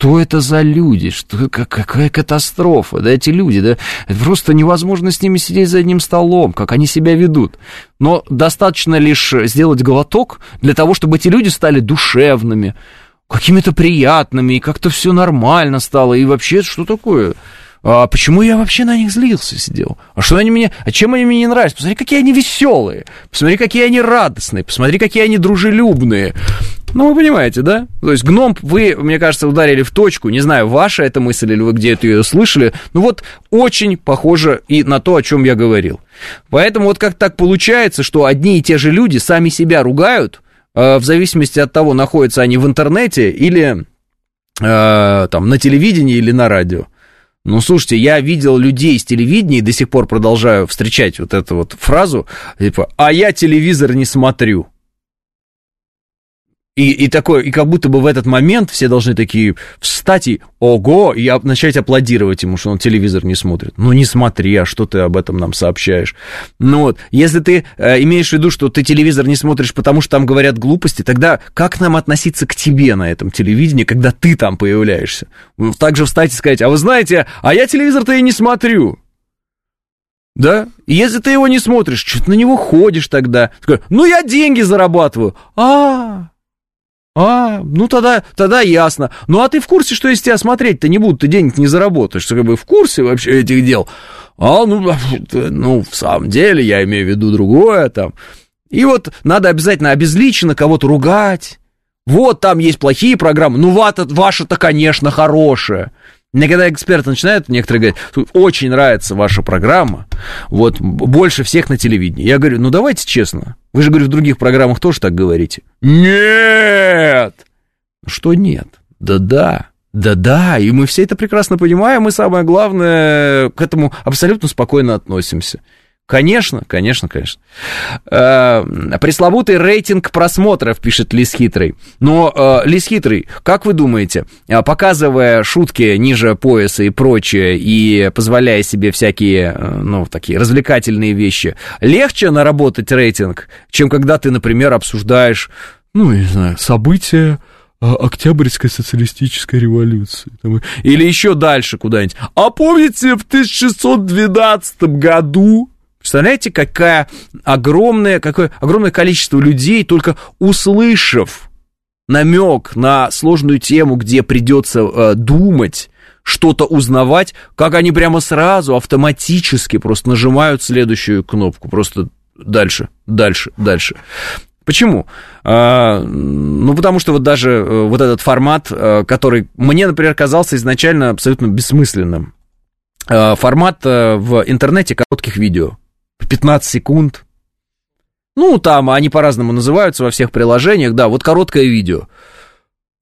B: Что это за люди? Что, как, какая катастрофа? Да эти люди, да, просто невозможно с ними сидеть за одним столом, как они себя ведут. Но достаточно лишь сделать глоток для того, чтобы эти люди стали душевными, какими-то приятными, и как-то все нормально стало. И вообще, что такое? А почему я вообще на них злился сидел? А что они мне, а чем они мне не нравятся? Посмотри, какие они веселые, посмотри, какие они радостные, посмотри, какие они дружелюбные. Ну, вы понимаете, да? То есть гном, вы, мне кажется, ударили в точку. Не знаю, ваша эта мысль или вы где-то ее слышали. Ну вот, очень похоже и на то, о чем я говорил. Поэтому вот как так получается, что одни и те же люди сами себя ругают, э, в зависимости от того, находятся они в интернете или э, там на телевидении или на радио. Ну, слушайте, я видел людей с телевидения и до сих пор продолжаю встречать вот эту вот фразу, типа, а я телевизор не смотрю. И, и такое, и как будто бы в этот момент все должны такие встать и ого, и начать аплодировать ему, что он телевизор не смотрит. Ну не смотри, а что ты об этом нам сообщаешь? Ну вот, если ты э, имеешь в виду, что ты телевизор не смотришь, потому что там говорят глупости, тогда как нам относиться к тебе на этом телевидении, когда ты там появляешься? Также встать и сказать, а вы знаете, а я телевизор-то и не смотрю. Да? И если ты его не смотришь, что ты на него ходишь тогда? Такой, ну я деньги зарабатываю. А, а, ну тогда, тогда ясно. Ну а ты в курсе, что если тебя смотреть-то не будут, ты денег не заработаешь? Ты как бы в курсе вообще этих дел? А, ну, ну, в самом деле, я имею в виду другое там. И вот надо обязательно обезличенно кого-то ругать. Вот там есть плохие программы, ну ваша-то, конечно, хорошая. Мне когда эксперты начинают, некоторые говорят, очень нравится ваша программа, вот, больше всех на телевидении. Я говорю, ну давайте честно, вы же, говорю, в других программах тоже так говорите. Нет! Что нет? Да-да, да-да, и мы все это прекрасно понимаем, и самое главное, к этому абсолютно спокойно относимся. Конечно, конечно, конечно. Э, пресловутый рейтинг просмотров, пишет Лис Хитрый. Но, э, Лис Хитрый, как вы думаете, э, показывая шутки ниже пояса и прочее, и позволяя себе всякие, э, ну, такие развлекательные вещи, легче наработать рейтинг, чем когда ты, например, обсуждаешь, ну, не знаю, события Октябрьской социалистической революции. Или еще дальше куда-нибудь. А помните, в 1612 году Представляете, какая огромное, какое огромное количество людей, только услышав намек на сложную тему, где придется э, думать, что-то узнавать, как они прямо сразу автоматически просто нажимают следующую кнопку, просто дальше, дальше, дальше. Почему? А, ну, потому что вот даже э, вот этот формат, э, который мне, например, казался изначально абсолютно бессмысленным. Э, формат в интернете коротких видео. 15 секунд. Ну, там они по-разному называются во всех приложениях, да, вот короткое видео.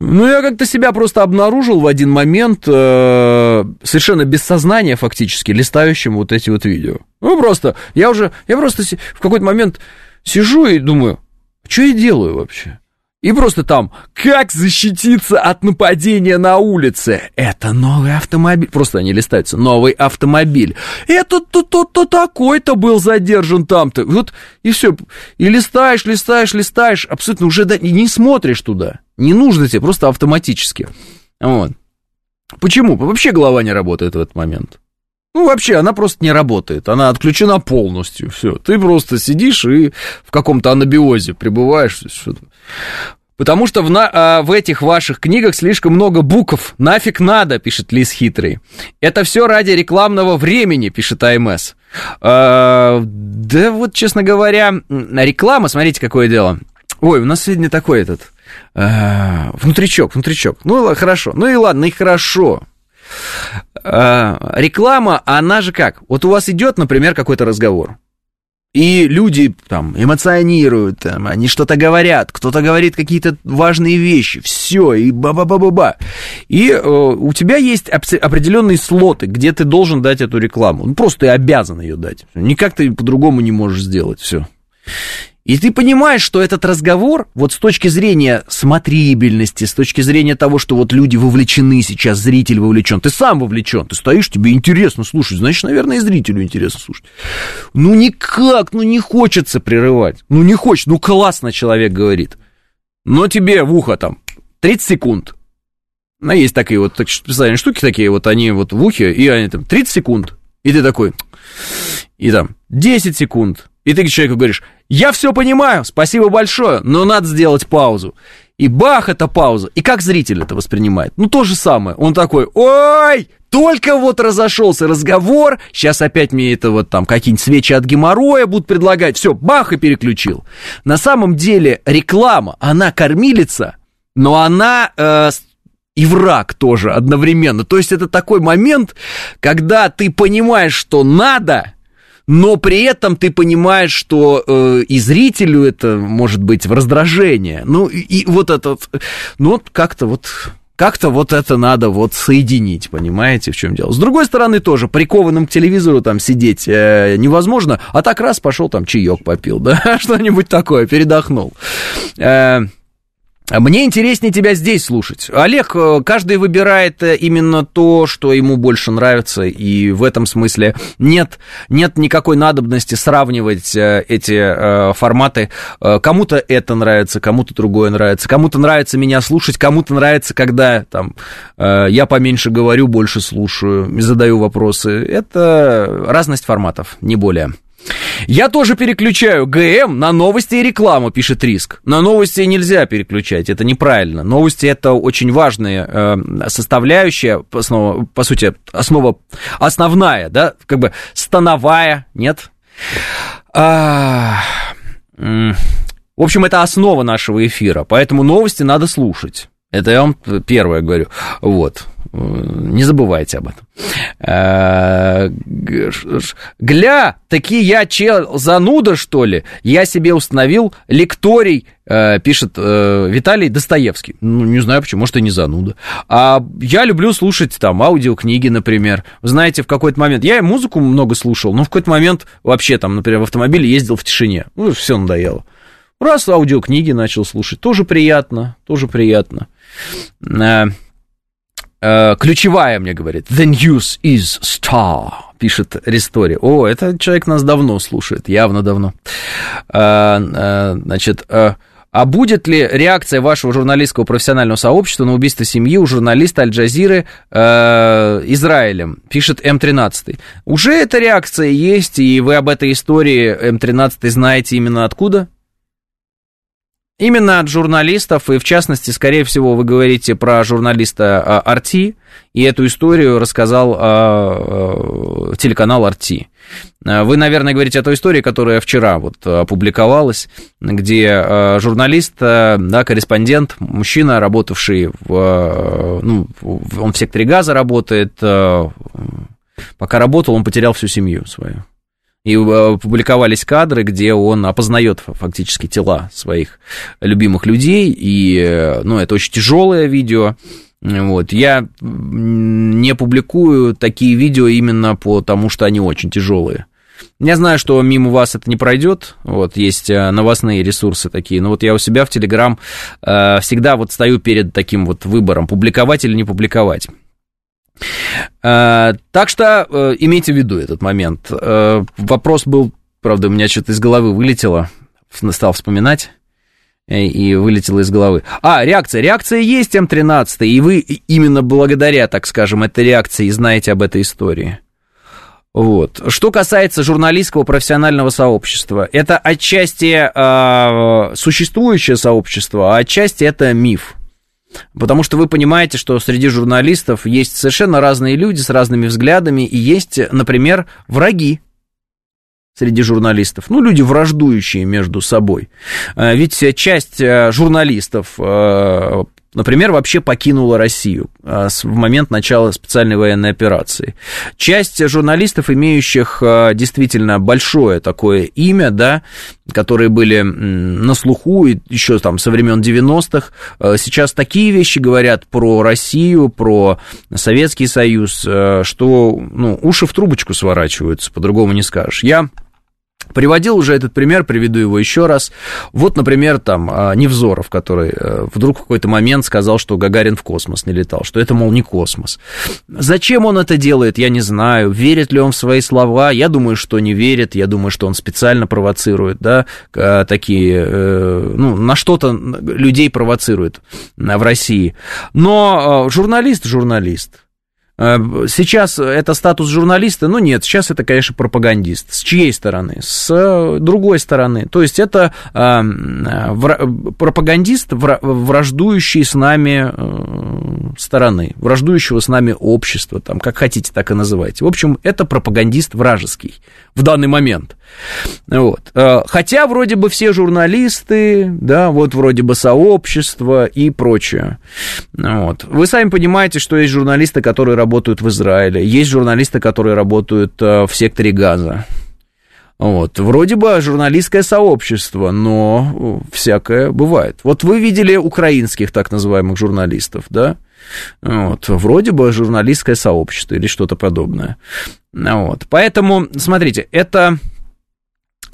B: Ну, я как-то себя просто обнаружил в один момент э, совершенно без сознания фактически листающим вот эти вот видео. Ну, просто, я уже, я просто в какой-то момент сижу и думаю, что я делаю вообще? И просто там, как защититься от нападения на улице? Это новый автомобиль. Просто они листаются. Новый автомобиль. Это то-то-то такой-то был задержан там-то. Вот и все. И листаешь, листаешь, листаешь. Абсолютно уже да, не смотришь туда. Не нужно тебе, просто автоматически. Вот. Почему? Вообще голова не работает в этот момент. Ну, вообще, она просто не работает. Она отключена полностью. Все. Ты просто сидишь и в каком-то анабиозе пребываешь. Потому что в, на, а, в этих ваших книгах слишком много букв. Нафиг надо, пишет Лис Хитрый. Это все ради рекламного времени, пишет АМС. А, да вот, честно говоря, реклама, смотрите, какое дело. Ой, у нас сегодня такой этот А, внутричок, внутричок. Ну, хорошо. Ну и ладно, и хорошо. А, реклама, она же как? Вот у вас идет, например, какой-то разговор. И люди там эмоционируют, там, они что-то говорят, кто-то говорит какие-то важные вещи, все, и ба-ба-ба-ба-ба. И э, у тебя есть определенные слоты, где ты должен дать эту рекламу. Ну, просто ты обязан ее дать. Никак ты по-другому не можешь сделать, все. И ты понимаешь, что этот разговор, вот с точки зрения смотрибельности, с точки зрения того, что вот люди вовлечены сейчас, зритель вовлечен, ты сам вовлечен, ты стоишь, тебе интересно слушать, значит, наверное, и зрителю интересно слушать. Ну никак, ну не хочется прерывать, ну не хочется, ну классно человек говорит, но тебе в ухо там 30 секунд. Ну, есть такие вот так, специальные штуки такие, вот они вот в ухе, и они там 30 секунд, и ты такой, и там 10 секунд, и ты человеку говоришь, я все понимаю, спасибо большое, но надо сделать паузу. И бах, это пауза. И как зритель это воспринимает? Ну, то же самое. Он такой, ой, только вот разошелся разговор, сейчас опять мне это вот там какие-нибудь свечи от геморроя будут предлагать, все, бах, и переключил. На самом деле реклама, она кормилица, но она э, и враг тоже одновременно. То есть это такой момент, когда ты понимаешь, что надо, но при этом ты понимаешь, что э, и зрителю это может быть в раздражение. Ну, и, и вот это, ну, как-то вот как-то вот это надо вот соединить, понимаете, в чем дело. С другой стороны тоже, прикованным к телевизору там сидеть э, невозможно, а так раз пошел там чаек попил, да, что-нибудь такое, передохнул. Э, мне интереснее тебя здесь слушать. Олег, э, каждый выбирает э, именно то, что ему больше нравится, и в этом смысле нет, нет никакой надобности сравнивать э, эти форматы. Кому-то это нравится, кому-то другое нравится, кому-то нравится меня слушать, кому-то нравится, когда там, я поменьше говорю, больше слушаю, задаю вопросы. Это разность форматов, не более. Я тоже переключаю ГМ на новости и рекламу, пишет Риск. На новости нельзя переключать, это неправильно. Новости это очень важная э, составляющая, основа, по сути, основа, основная, да, как бы становая, нет? А, в общем, это основа нашего эфира, поэтому новости надо слушать. Это я вам первое говорю. Вот. Не забывайте об этом. Э, Гля, таки я чел зануда, что ли? Я себе установил лекторий, э, пишет э, Виталий Достоевский. Ну, не знаю почему, может, и не зануда. А я люблю слушать там аудиокниги, например. Знаете, в какой-то момент... Я музыку много слушал, но в какой-то момент вообще там, например, в автомобиле ездил в тишине. Ну, все надоело. Раз аудиокниги начал слушать, тоже приятно, тоже приятно. Э, э, ключевая мне говорит, the news is star, пишет Ристори. О, этот человек нас давно слушает, явно давно. Э, значит, а будет ли реакция вашего журналистского профессионального сообщества на убийство семьи у журналиста Аль-Джазиры э, Израилем? Пишет М13. Уже эта реакция есть, и вы об этой истории М13 знаете именно откуда? Именно от журналистов, и в частности, скорее всего, вы говорите про журналиста а, Арти, и эту историю рассказал а, а, телеканал Арти. Вы, наверное, говорите о той истории, которая вчера вот опубликовалась, где журналист, да, корреспондент, мужчина, работавший в, ну, он в секторе газа работает, пока работал, он потерял всю семью свою. И э, публиковались кадры, где он опознает фактически тела своих любимых людей. И, э, ну, это очень тяжелое видео. Вот. Я не публикую такие видео именно потому, что они очень тяжелые. Я знаю, что мимо вас это не пройдет. Вот, есть э, новостные ресурсы такие. Но вот я у себя в Телеграм э, всегда вот стою перед таким вот выбором, публиковать или не публиковать. Э, так что э, имейте в виду этот момент. Э, вопрос был, правда, у меня что-то из головы вылетело, стал вспоминать и вылетело из головы. А, реакция. Реакция есть М13, и вы именно благодаря, так скажем, этой реакции знаете об этой истории. Вот. Что касается журналистского профессионального сообщества, это отчасти э, существующее сообщество, а отчасти это миф. Потому что вы понимаете, что среди журналистов есть совершенно разные люди с разными взглядами, и есть, например, враги. среди журналистов, ну, люди враждующие между собой. Э, ведь часть э, журналистов например, вообще покинула Россию а, в момент начала специальной военной операции. Часть журналистов, имеющих а, действительно большое такое имя, да, которые были на слуху еще там со времен 90-х, а, сейчас такие вещи говорят про Россию, про Советский Союз, что ну, уши в трубочку сворачиваются, по-другому не скажешь. Я Приводил уже этот пример, приведу его еще раз. Вот, например, там а, Невзоров, который э, вдруг в какой-то момент сказал, что Гагарин в космос не летал, что это, мол, не космос. Зачем он это делает, я не знаю. Верит ли он в свои слова? Я думаю, что не верит. Я думаю, что он специально провоцирует, да, такие, э, ну, на что-то людей провоцирует в России. Но э, журналист, журналист. Э, сейчас это статус журналиста? Ну нет, сейчас это, конечно, пропагандист. С чьей стороны? С э, другой стороны. То есть это э, пропагандист, враждующий с нами стороны, враждующего с нами общества, там, как хотите, так и называйте. В общем, это пропагандист вражеский в данный момент. Вот. Хотя вроде бы все журналисты, да, вот вроде бы сообщество и прочее. Вот. Вы сами понимаете, что есть журналисты, которые работают в Израиле, есть журналисты, которые работают э, в секторе газа. Вот. Вроде бы журналистское сообщество, но всякое бывает. Вот вы видели украинских так называемых журналистов, да? Вот. Вроде бы журналистское сообщество или что-то подобное. Вот. Поэтому, смотрите, это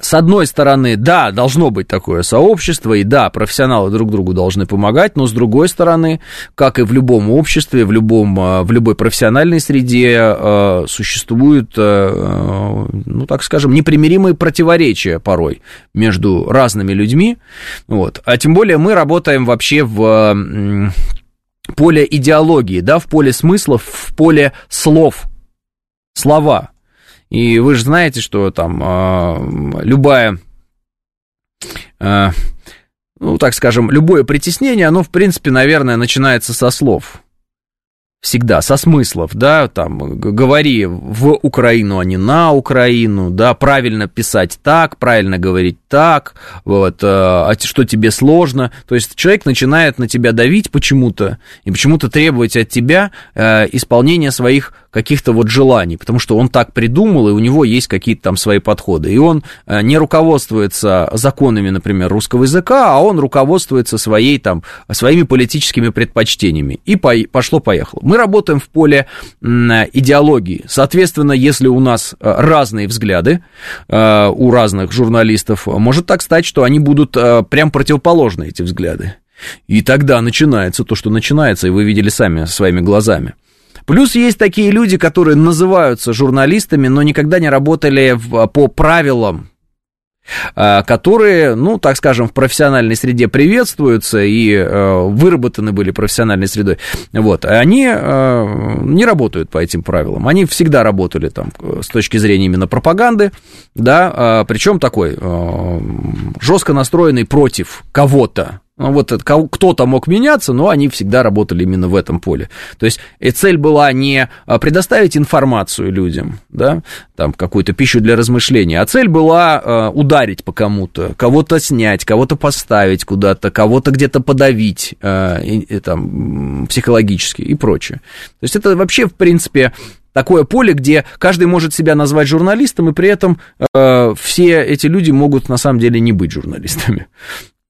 B: с одной стороны, да, должно быть такое сообщество, и да, профессионалы друг другу должны помогать, но с другой стороны, как и в любом обществе, в, любом, э, в любой профессиональной среде э, существуют, э, ну, так скажем, непримиримые противоречия порой между разными людьми, вот, а тем более мы работаем вообще в поле идеологии, да, в поле смыслов, в поле слов, слова, и вы же знаете, что там э, любая, э, ну, так скажем, любое притеснение, оно, в принципе, наверное, начинается со слов всегда со смыслов, да, там, говори в Украину, а не на Украину, да, правильно писать так, правильно говорить так, вот, а что тебе сложно, то есть человек начинает на тебя давить почему-то и почему-то требовать от тебя э, исполнения своих каких-то вот желаний, потому что он так придумал, и у него есть какие-то там свои подходы, и он э, не руководствуется законами, например, русского языка, а он руководствуется своей там, своими политическими предпочтениями, и пошло-поехало. Мы работаем в поле идеологии. Соответственно, если у нас э, разные взгляды э, у разных журналистов, может так стать, что они будут прям противоположны, эти взгляды. И тогда начинается то, что начинается, и вы видели сами своими глазами. Плюс есть такие люди, которые называются журналистами, но никогда не работали в, по правилам Э, которые, ну, так скажем, в профессиональной среде приветствуются и э, выработаны были профессиональной средой, вот, они э, не работают по этим правилам. Они всегда работали там с точки зрения именно пропаганды, да, причем такой жестко настроенный против кого-то, ну, вот кто-то мог меняться, но они всегда работали именно в этом поле. То есть цель была не а, предоставить информацию людям, да, там какую-то пищу для размышления, а цель была э, ударить по кому-то, кого-то снять, кого-то поставить куда-то, кого-то где-то подавить э, и, и, там, психологически и прочее. То есть это вообще, в принципе, такое поле, где каждый может себя назвать журналистом, и при этом э, все эти люди могут на самом деле не быть журналистами.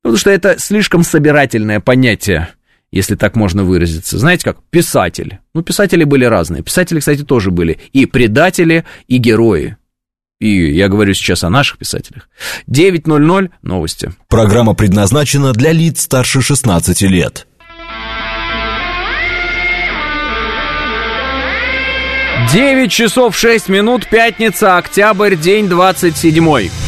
B: Потому что это слишком собирательное понятие, если так можно выразиться. Знаете как? Писатель. Ну, писатели были разные. Писатели, кстати, тоже были и предатели, и герои. И я говорю сейчас о наших писателях. 9.00 новости.
A: Программа предназначена для лиц старше 16 лет.
B: 9 часов 6 минут, пятница, октябрь, день 27.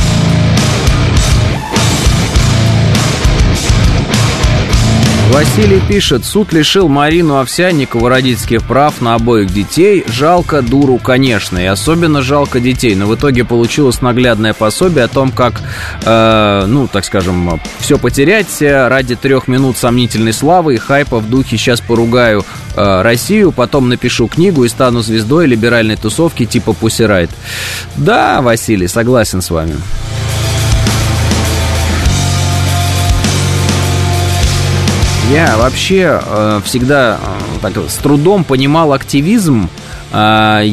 B: Василий пишет, суд лишил Марину Овсянникову родительских прав на обоих детей. Жалко дуру, конечно, и особенно жалко детей. Но в итоге получилось наглядное пособие о том, как, э, ну, так скажем, все потерять ради трех минут сомнительной славы и хайпа в духе «сейчас поругаю э, Россию, потом напишу книгу и стану звездой либеральной тусовки типа Пусирайт». Да, Василий, согласен с вами. Я вообще э, всегда э, так, с трудом понимал активизм. Э,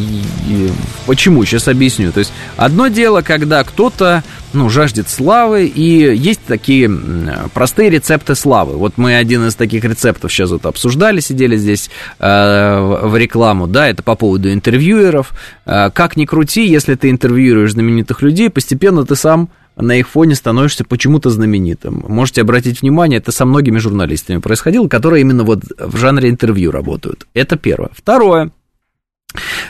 B: почему? Сейчас объясню. То есть одно дело, когда кто-то ну, жаждет славы, и есть такие простые рецепты славы. Вот мы один из таких рецептов сейчас вот обсуждали, сидели здесь э, в рекламу, да, это по поводу интервьюеров. Э, как ни крути, если ты интервьюируешь знаменитых людей, постепенно ты сам на их фоне становишься почему-то знаменитым. Можете обратить внимание, это со многими журналистами происходило, которые именно вот в жанре интервью работают. Это первое. Второе.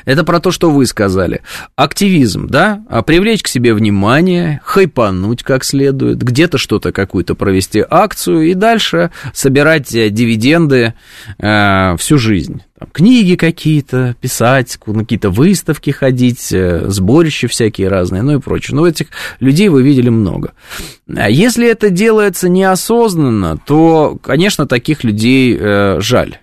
B: Это про то, что вы сказали. Активизм, да? А привлечь к себе внимание, хайпануть как следует, где-то что-то, какую-то провести акцию и дальше собирать э, дивиденды э, всю жизнь. Там, книги какие-то писать, какие-то выставки ходить, э, сборища всякие разные, ну и прочее. Но этих людей вы видели много. А если это делается неосознанно, то, конечно, таких людей э, жаль.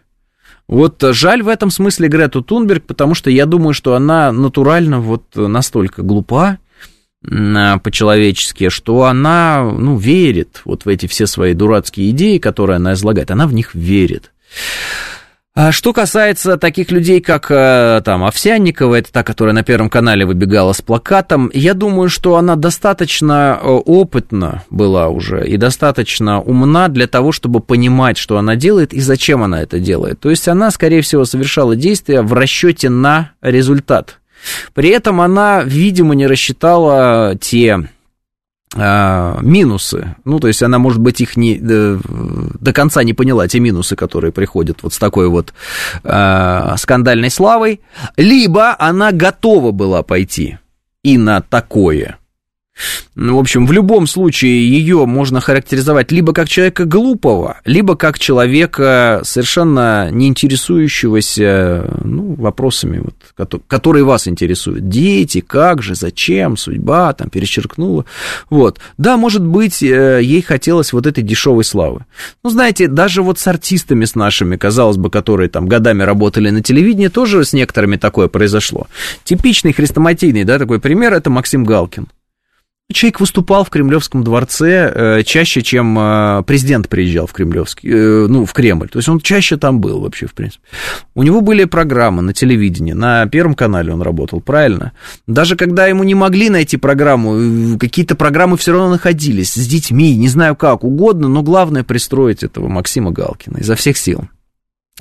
B: Вот жаль в этом смысле Грету Тунберг, потому что я думаю, что она натурально вот настолько глупа, а, по-человечески, что она, ну, верит вот в эти все свои дурацкие идеи, которые она излагает, она в них верит. А что касается таких людей, как э, там Овсянникова, это та, которая на Первом канале выбегала с плакатом, я думаю, что она достаточно э, опытна была уже и достаточно умна для того, чтобы понимать, что она делает и зачем она это делает. То есть она, скорее всего, совершала действия в расчете на результат. При этом она, видимо, не рассчитала те минусы. Ну, то есть она, может быть, их не, до, до конца не поняла, те минусы, которые приходят вот с такой вот э, скандальной славой. Либо она готова была пойти и на такое. Ну, в общем, в любом случае ее можно характеризовать либо как человека глупого, либо как человека совершенно не интересующегося ну, вопросами, вот, которые вас интересуют. Дети, как же, зачем, судьба, там, перечеркнула. Вот. Да, может быть, э, ей хотелось вот этой дешевой славы. Ну, знаете, даже вот с артистами с нашими, казалось бы, которые там годами работали на телевидении, тоже с некоторыми такое произошло. Типичный хрестоматийный, да, такой пример, это Максим Галкин. Человек выступал в Кремлевском дворце э, чаще, чем э, президент приезжал в Кремлевский, э, ну, в Кремль. То есть он чаще там был вообще, в принципе. У него были программы на телевидении, на Первом канале он работал, правильно? Даже когда ему не могли найти программу, какие-то программы все равно находились с детьми, не знаю как, угодно, но главное пристроить этого Максима Галкина изо всех сил.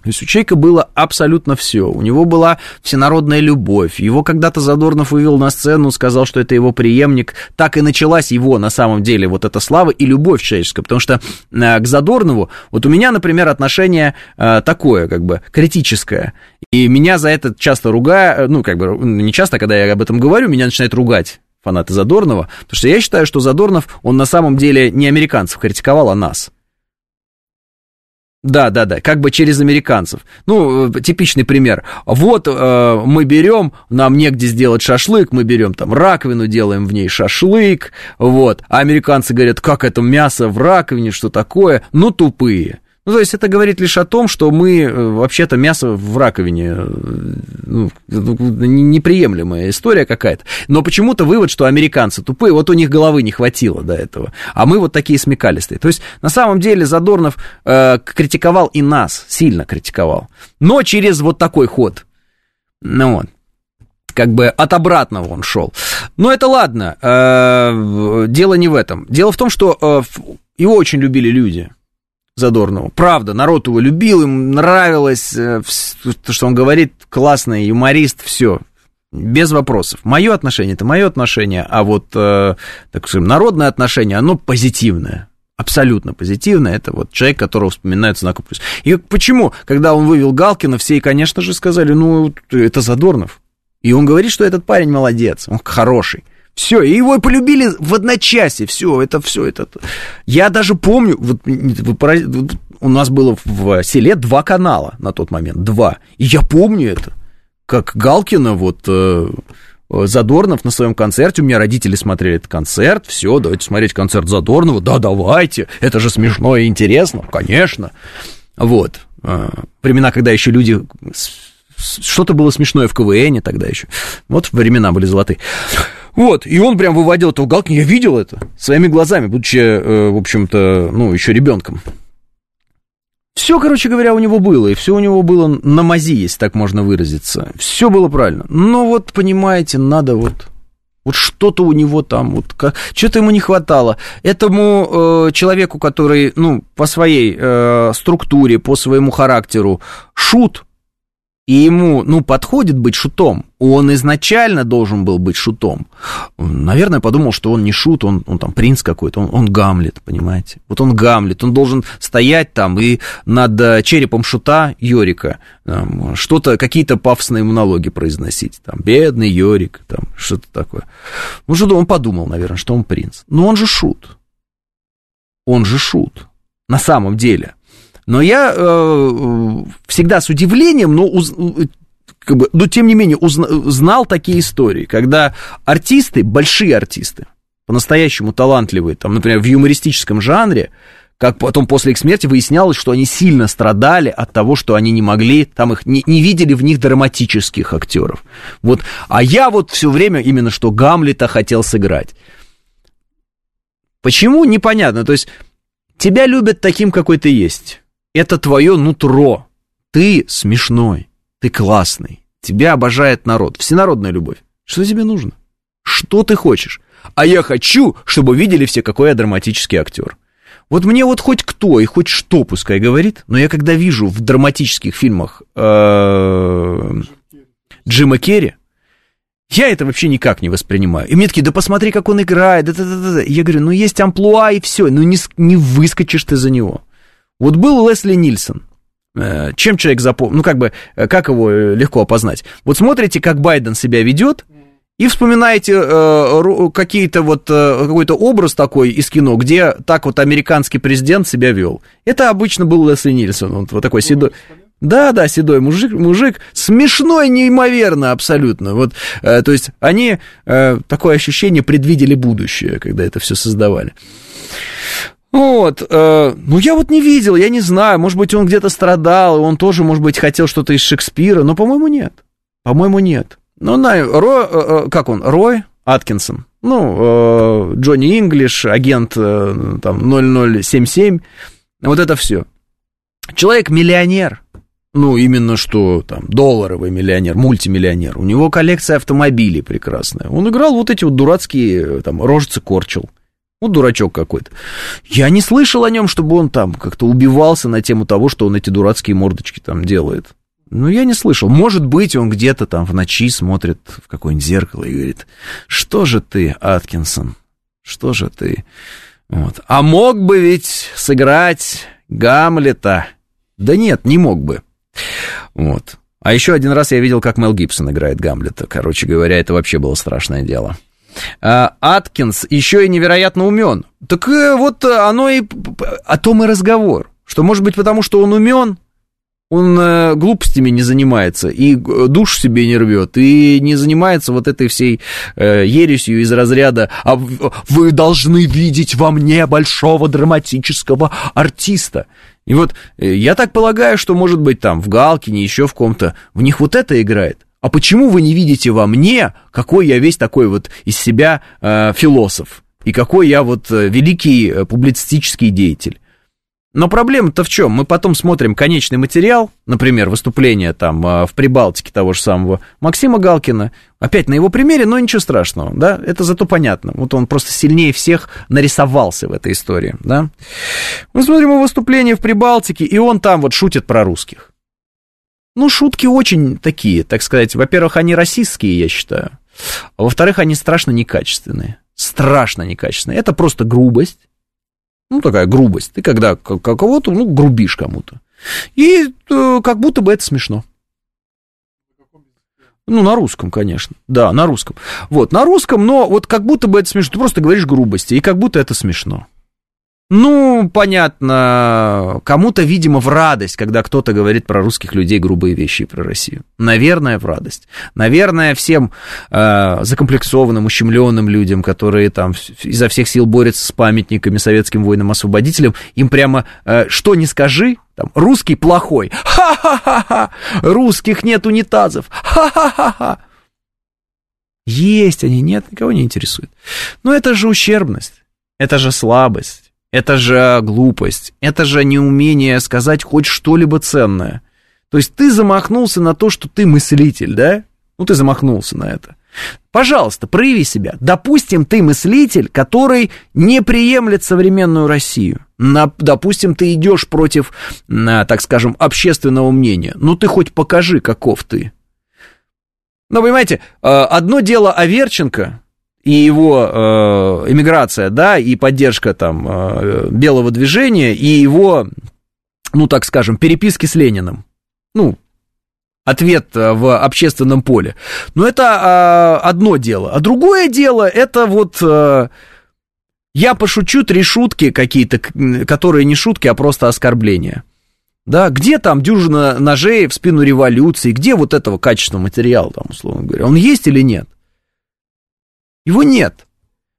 B: То есть у человека было абсолютно все. У него была всенародная любовь. Его когда-то Задорнов вывел на сцену, сказал, что это его преемник. Так и началась его, на самом деле, вот эта слава и любовь человеческая. Потому что э, к Задорнову, вот у меня, например, отношение э, такое, как бы, критическое. И меня за это часто ругают, ну, как бы, не часто, когда я об этом говорю, меня начинают ругать фанаты Задорнова, потому что я считаю, что Задорнов, он на самом деле не американцев критиковал, а нас. Да, да, да, как бы через американцев. Ну, э, типичный пример. Вот э, мы берем, нам негде сделать шашлык, мы берем там раковину, делаем в ней шашлык, вот. А американцы говорят, как это мясо в раковине, что такое? Ну, тупые. Ну, то есть это говорит лишь о том, что мы, э, вообще-то, мясо в раковине, э, ну, неприемлемая история какая-то. Но почему-то вывод, что американцы тупые, вот у них головы не хватило до этого. А мы вот такие смекалистые. То есть, на самом деле, Задорнов э, критиковал и нас, сильно критиковал. Но через вот такой ход. Ну вот как бы от обратного он шел. Но это ладно, э, дело не в этом. Дело в том, что э, его очень любили люди. Задорнова. Правда, народ его любил, им нравилось, э, то, что он говорит, классный юморист, все, без вопросов. Мое отношение это мое отношение, а вот, э, так скажем, народное отношение, оно позитивное. Абсолютно позитивное. Это вот человек, которого вспоминают знак плюс. И почему, когда он вывел Галкина, все, конечно же, сказали, ну, это Задорнов. И он говорит, что этот парень молодец, он хороший. Все, и его полюбили в одночасье, все, это все, это... Я даже помню, вот, у нас было в селе два канала на тот момент, два. И я помню это, как Галкина вот... Э, Задорнов на своем концерте, у меня родители смотрели этот концерт, все, давайте смотреть концерт Задорнова, да, давайте, это же смешно и интересно, конечно. Вот, э, времена, когда еще люди что-то было смешное в КВН тогда еще. Вот времена были золотые. Вот, и он прям выводил этого Галкина, я видел это своими глазами, будучи, э, в общем-то, ну, еще ребенком. Все, короче говоря, у него было, и все у него было на мази, если так можно выразиться. Все было правильно. Но вот, понимаете, надо вот... Вот что-то у него там, вот что-то ему не хватало. Этому э, человеку, который, ну, по своей э, структуре, по своему характеру, шут, и ему, ну, подходит быть шутом. Он изначально должен был быть шутом. Наверное, подумал, что он не шут, он, он там принц какой-то, он, он Гамлет, понимаете? Вот он Гамлет, он должен стоять там и над э, черепом шута Йорика что-то, какие-то пафосные монологи произносить. Там, бедный Йорик, там, что-то такое. Ну, что он подумал, наверное, что он принц. Но он же шут. Он же шут. На самом деле. Но я э, всегда с удивлением, но уз, как бы, но тем не менее узна, знал такие истории, когда артисты, большие артисты, по-настоящему талантливые, там, например, в юмористическом жанре, как потом после их смерти выяснялось, что они сильно страдали от того, что они не могли, там их не, не видели в них драматических актеров. Вот, а я вот все время именно что Гамлета хотел сыграть. Почему? Непонятно. То есть тебя любят таким, какой ты есть. Это твое нутро. Ты смешной, ты классный. Тебя обожает народ. Всенародная любовь. Что тебе нужно? Что ты хочешь? А я хочу, чтобы видели все, какой я драматический актер. Вот мне вот хоть кто и хоть что пускай говорит, но я когда вижу в драматических фильмах э, Джима Керри, я это вообще никак не воспринимаю. И мне такие, да посмотри, как он играет. Да, да, да, да. Я говорю, ну есть амплуа и все, ну не, не выскочишь ты за него. Вот был Лесли Нильсон. Э, чем человек запомнил? Ну, как бы, э, как его э, легко опознать? Вот смотрите, как Байден себя ведет, и вспоминаете э, какие-то вот, э, какой-то образ такой из кино, где так вот американский президент себя вел. Это обычно был Лесли Нильсон, он вот такой седой. Да, да, седой мужик, мужик, смешной неимоверно абсолютно. Вот, э, то есть они э, такое ощущение предвидели будущее, когда это все создавали. Вот, э, ну я вот не видел, я не знаю, может быть, он где-то страдал, он тоже, может быть, хотел что-то из Шекспира, но, по-моему, нет. По-моему, нет. Ну, на, Ро, э, э, как он, Рой Аткинсон, ну, э, Джонни Инглиш, агент э, там 0077, вот это все. Человек-миллионер, ну, именно что там, долларовый миллионер, мультимиллионер. У него коллекция автомобилей прекрасная. Он играл вот эти вот дурацкие, там, рожицы корчил. Ну, дурачок какой-то. Я не слышал о нем, чтобы он там как-то убивался на тему того, что он эти дурацкие мордочки там делает. Ну, я не слышал. Может быть, он где-то там в ночи смотрит в какое-нибудь зеркало и говорит, что же ты, Аткинсон, что же ты? Вот. А мог бы ведь сыграть Гамлета? Да нет, не мог бы. Вот. А еще один раз я видел, как Мел Гибсон играет Гамлета. Короче говоря, это вообще было страшное дело. А, Аткинс еще и невероятно умен. Так э, вот оно и... О том и разговор. Что, может быть, потому что он умен, он э, глупостями не занимается, и душ себе не рвет, и не занимается вот этой всей э, ересью из разряда «А вы должны видеть во мне большого драматического артиста». И вот я так полагаю, что, может быть, там в Галкине, еще в ком-то, в них вот это играет а почему вы не видите во мне, какой я весь такой вот из себя э, философ, и какой я вот э, великий э, публицистический деятель? Но проблема-то в чем? Мы потом смотрим конечный материал, например, выступление там э, в Прибалтике того же самого Максима Галкина, опять на его примере, но ничего страшного, да, это зато понятно. Вот он просто сильнее всех нарисовался в этой истории, да. Мы смотрим его выступление в Прибалтике, и он там вот шутит про русских. Ну, шутки очень такие, так сказать. Во-первых, они расистские, я считаю. А во-вторых, они страшно некачественные. Страшно некачественные. Это просто грубость. Ну, такая грубость. Ты когда кого-то, ну, грубишь кому-то. И э, как будто бы это смешно. Ну, на русском, конечно. Да, на русском. Вот, на русском, но вот как будто бы это смешно. Ты просто говоришь грубости, и как будто это смешно. Ну, понятно, кому-то, видимо, в радость, когда кто-то говорит про русских людей грубые вещи и про Россию. Наверное, в радость. Наверное, всем э, закомплексованным, ущемленным людям, которые там изо всех сил борются с памятниками советским воинам-освободителям, им прямо э, что не скажи, там, русский плохой, ха-ха-ха-ха, русских нет унитазов, ха-ха-ха-ха. Есть они, нет, никого не интересует. Но это же ущербность, это же слабость. Это же глупость, это же неумение сказать хоть что-либо ценное. То есть ты замахнулся на то, что ты мыслитель, да? Ну, ты замахнулся на это. Пожалуйста, прояви себя. Допустим, ты мыслитель, который не приемлет современную Россию. Допустим, ты идешь против, на, так скажем, общественного мнения. Ну, ты хоть покажи, каков ты. Ну, понимаете, э, одно дело Аверченко, и его э, эмиграция, да, и поддержка там э, белого движения, и его, ну, так скажем, переписки с Лениным. Ну, ответ э, в общественном поле. Но это э, одно дело. А другое дело, это вот... Я пошучу три шутки какие-то, которые не шутки, а просто оскорбления. Да, где там дюжина ножей в спину революции, где вот этого качественного материала, там, условно говоря, он есть или нет? Его нет.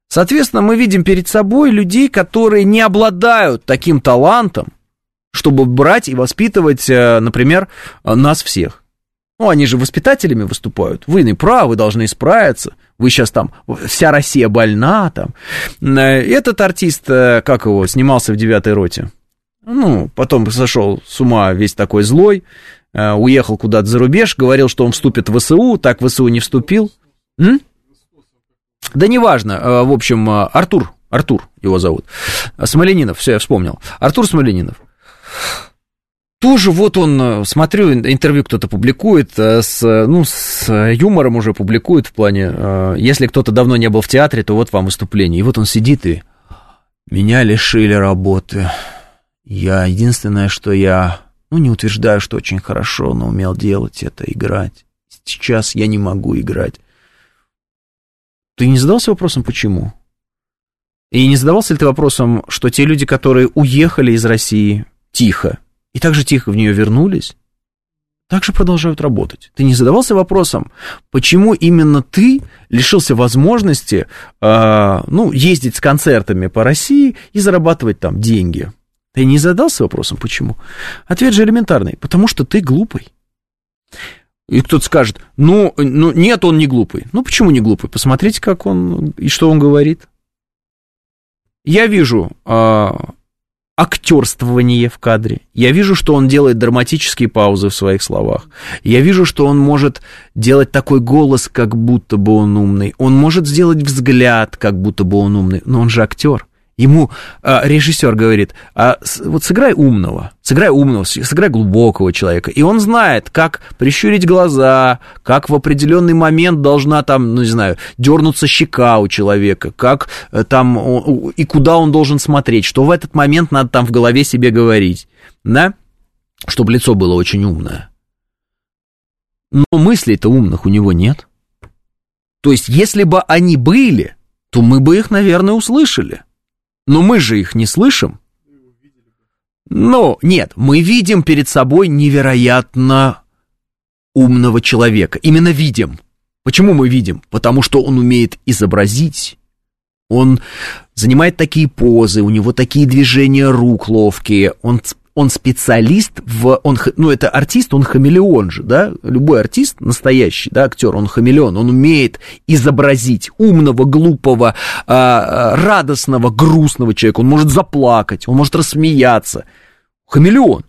B: Соответственно, мы видим перед собой людей, которые не обладают таким талантом, чтобы брать и воспитывать, э, например, нас всех. Ну, они же воспитателями выступают. Вы не правы, должны исправиться. Вы сейчас там, вся Россия больна там. Э, этот артист, э, как его, снимался в девятой роте. Ну, потом сошел с ума весь такой злой, уехал куда-то за рубеж, говорил, что он вступит в ВСУ, так в ВСУ не вступил. М? Да неважно, э, в общем, э, Артур, Артур его зовут, Смоленинов, все, я вспомнил, Артур Смоленинов. Тоже вот он, э, смотрю, интервью кто-то публикует, с, ну, с юмором уже публикует в плане, если кто-то давно не был в театре, то вот вам выступление. И вот он сидит и, меня лишили работы. Я, единственное, что я, ну, не утверждаю, что очень хорошо, но умел делать это, играть. Сейчас я не могу играть. Ты не задался вопросом, почему? И не задавался ли ты вопросом, что те люди, которые уехали из России тихо, и также тихо в нее вернулись, также продолжают работать. Ты не задавался вопросом, почему именно ты лишился возможности, э, ну, ездить с концертами по России и зарабатывать там деньги? Ты не задался вопросом, почему? Ответ же элементарный, потому что ты глупый. И кто-то скажет, ну, ну, нет, он не глупый. Ну, почему не глупый? Посмотрите, как он и что он говорит. Я вижу э, актерствование в кадре. Я вижу, что он делает драматические паузы в своих словах. Я вижу, что он может делать такой голос, как будто бы он умный. Он может сделать взгляд, как будто бы он умный. Но он же актер. Ему а, режиссер говорит, а, вот сыграй умного, сыграй умного, сыграй глубокого человека. И он знает, как прищурить глаза, как в определенный момент должна там, ну не знаю, дернуться щека у человека, как э, там и куда он должен смотреть, что в этот момент надо там в голове себе говорить, да, чтобы лицо было очень умное. Но мыслей-то умных у него нет. То есть, если бы они были, то мы бы их, наверное, услышали. Но мы же их не слышим. Ну, нет, мы видим перед собой невероятно умного человека. Именно видим. Почему мы видим? Потому что он умеет изобразить. Он занимает такие позы, у него такие движения рук ловкие, он он специалист в... Он, ну, это артист, он хамелеон же, да? Любой артист, настоящий, да, актер, он хамелеон, он умеет изобразить умного, глупого, э, радостного, грустного человека. Он может заплакать, он может рассмеяться. Хамелеон.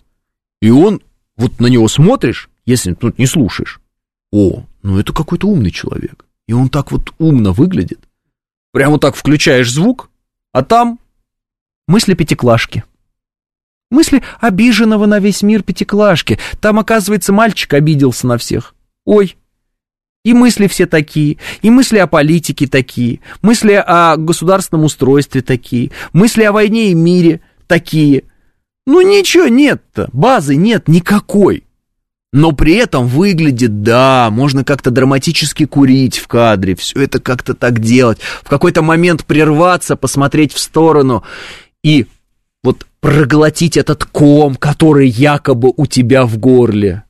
B: И он, вот на него смотришь, если ну, не слушаешь, о, ну это какой-то умный человек. И он так вот умно выглядит. Прямо так включаешь звук, а там мысли пятиклашки. Мысли обиженного на весь мир пятиклашки. Там, оказывается, мальчик обиделся на всех. Ой, и мысли все такие, и мысли о политике такие, мысли о государственном устройстве такие, мысли о войне и мире такие. Ну ничего нет-то, базы нет никакой. Но при этом выглядит, да, можно как-то драматически курить в кадре, все это как-то так делать, в какой-то момент прерваться, посмотреть в сторону и проглотить этот ком, который якобы у тебя в горле.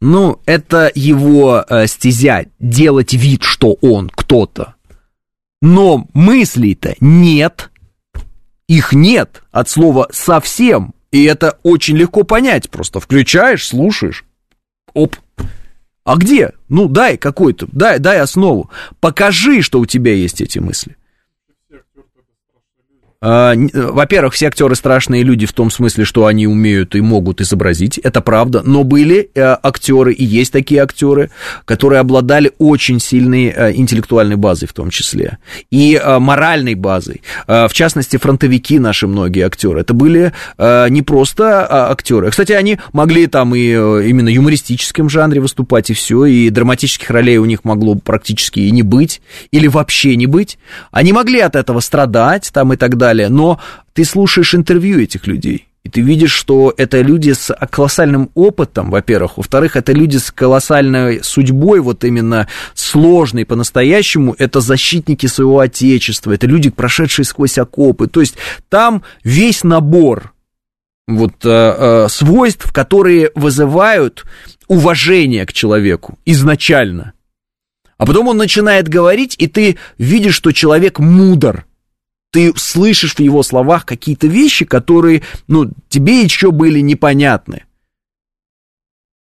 B: Ну, это его э, стезя, делать вид, что он кто-то. Но мыслей-то нет. Их нет от слова совсем. И это очень легко понять. Просто включаешь, слушаешь. Оп. А где? Ну, дай какой-то, дай, дай основу. Покажи, что у тебя есть эти мысли. А, во-первых, все актеры страшные люди в том смысле, что они умеют и могут изобразить, это правда, но были э, актеры и есть такие актеры, которые обладали очень сильной э, интеллектуальной базой в том числе и э, моральной базой. В частности, фронтовики наши многие актеры, это были не просто а, актеры. Кстати, они могли там и именно юмористическом жанре выступать и все, и драматических ролей у них могло практически и не быть, или вообще не быть. Они могли от этого страдать там и так далее далее, но ты слушаешь интервью этих людей, и ты видишь, что это люди с колоссальным опытом, во-первых. Во-вторых, это люди с колоссальной судьбой, вот именно сложной по-настоящему. Это защитники своего отечества, это люди, прошедшие сквозь окопы. То есть там весь набор вот э, э, свойств, которые вызывают уважение к человеку изначально. А потом он начинает говорить, и ты видишь, что человек мудр ты слышишь в его словах какие-то вещи, которые, ну, тебе еще были непонятны.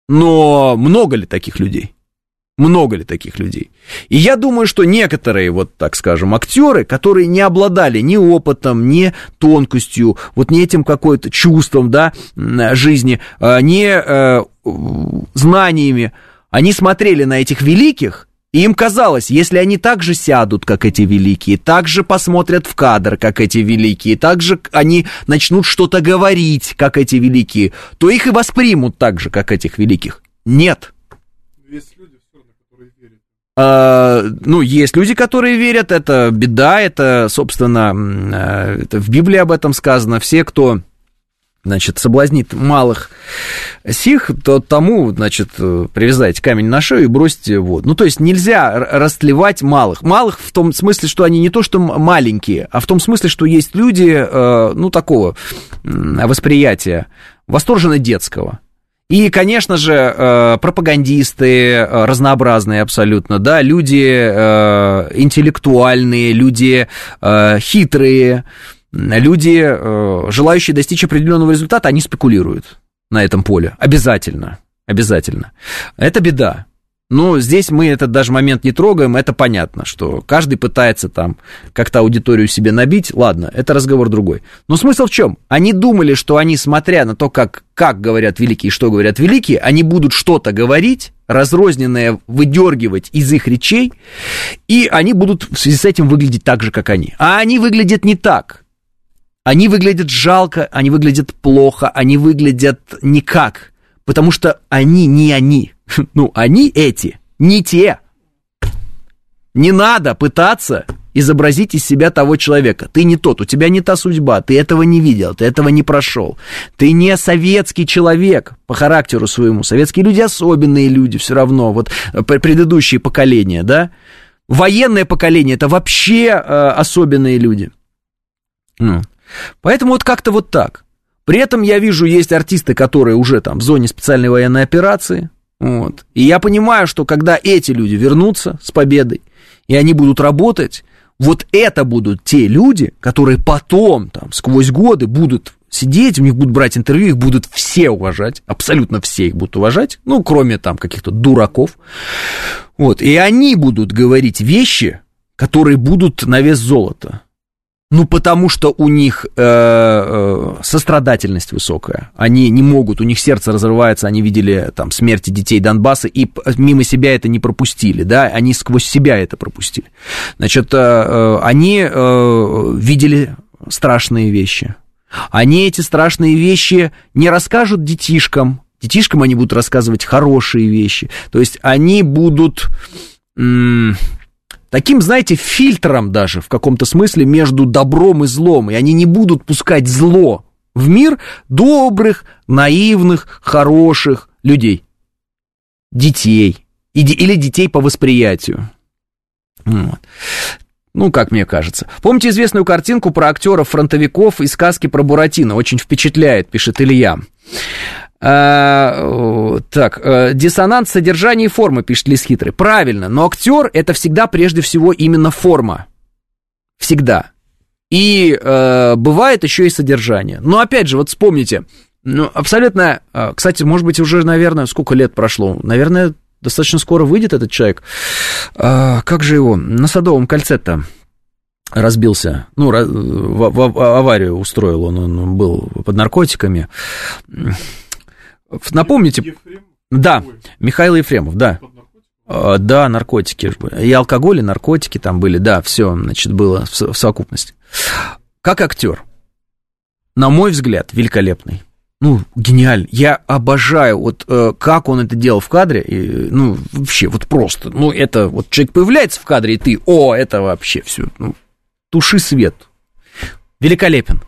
B: Но много ли таких людей? Много ли таких людей? И я думаю, что некоторые, вот так скажем, актеры, которые не обладали ни опытом, ни тонкостью, вот не этим какой-то чувством, да, жизни, а, не э, знаниями, они смотрели на этих великих и им казалось, если они так же сядут, как эти великие, так же посмотрят в кадр, как эти великие, так же они начнут что-то говорить, как эти великие, то их и воспримут так же, как этих великих. Нет. Есть люди, которые верят. А, ну, есть люди, которые верят, это беда, это, собственно, э, это в Библии об этом сказано. Все, кто значит, соблазнит малых сих, то тому, значит, привязайте камень на шею и бросьте в воду. Ну, то есть нельзя растлевать малых. Малых в том смысле, что они не то, что маленькие, а в том смысле, что есть люди, э, ну, такого восприятия, восторженно детского. И, конечно же, э, пропагандисты э, разнообразные абсолютно, да, люди интеллектуальные, люди хитрые, люди, э, желающие достичь определенного результата, они спекулируют на этом поле. Обязательно. Обязательно. Это беда. Но здесь мы этот даже момент не трогаем, это понятно, что каждый пытается там как-то аудиторию себе набить. Ладно, это разговор другой. Но смысл в чем? Они думали, что они, смотря на то, как, как говорят великие и что говорят великие, они будут что-то говорить, разрозненное выдергивать из их речей, и они будут в связи с этим выглядеть так же, как они. А они выглядят не так. Они выглядят жалко, они выглядят плохо, они выглядят никак, потому что они не они. Ну, они эти, не те. Не надо пытаться изобразить из себя того человека. Ты не тот, у тебя не та судьба, ты этого не видел, ты этого не прошел. Ты не советский человек по характеру своему. Советские люди особенные люди все равно, вот э, предыдущие поколения, да. Военное поколение это вообще э, особенные люди. Ну. Поэтому вот как-то вот так. При этом я вижу, есть артисты, которые уже там в зоне специальной военной операции. Вот. И я понимаю, что когда эти люди вернутся с победой, и они будут работать, вот это будут те люди, которые потом, там, сквозь годы будут сидеть, у них будут брать интервью, их будут все уважать, абсолютно все их будут уважать, ну, кроме там каких-то дураков. Вот, и они будут говорить вещи, которые будут на вес золота. Ну, потому что у них э, э, сострадательность высокая. Они не могут, у них сердце разрывается, они видели там смерти детей Донбасса и мимо себя это не пропустили, да, они сквозь себя это пропустили. Значит, э, э, они э, видели страшные вещи. Они эти страшные вещи не расскажут детишкам, детишкам они будут рассказывать хорошие вещи. То есть они будут... М- таким, знаете, фильтром даже в каком-то смысле между добром и злом, и они не будут пускать зло в мир добрых, наивных, хороших людей, детей или детей по восприятию. Ну, как мне кажется. Помните известную картинку про актеров-фронтовиков из сказки про Буратино? Очень впечатляет, пишет Илья. А, так, э, диссонанс содержания и формы, пишет Лис Хитрый. Правильно, но актер это всегда прежде всего именно форма. Всегда. И э, бывает еще и содержание. Но опять же, вот вспомните, ну, абсолютно, э, кстати, может быть, уже, наверное, сколько лет прошло? Наверное, достаточно скоро выйдет этот человек. А, как же его? На Садовом кольце-то разбился, ну, в, в, в аварию устроил он, он был под наркотиками. Напомните... Ефрем? Да, Михаил Ефремов, да. А, да, наркотики. И алкоголь, и наркотики там были, да, все, значит, было в, в совокупности. Как актер, на мой взгляд, великолепный ну, гениально. Я обожаю, вот э, как он это делал в кадре, и, ну, вообще, вот просто, ну, это, вот человек появляется в кадре, и ты, о, это вообще все, ну, туши свет. Великолепен.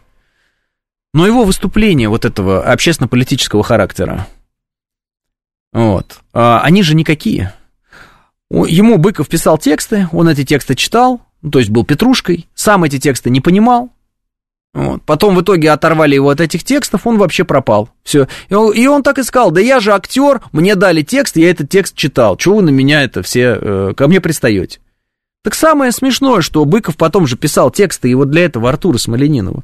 B: Но его выступление вот этого общественно-политического характера, вот, а, они же никакие. Ему Быков писал тексты, он эти тексты читал, ну, то есть был петрушкой, сам эти тексты не понимал, вот. Потом в итоге оторвали его от этих текстов, он вообще пропал. Все. И он, и он так и сказал, да я же актер, мне дали текст, я этот текст читал. Чего вы на меня это все, э, ко мне пристаете? Так самое смешное, что Быков потом же писал тексты, и вот для этого Артура Смоленинова.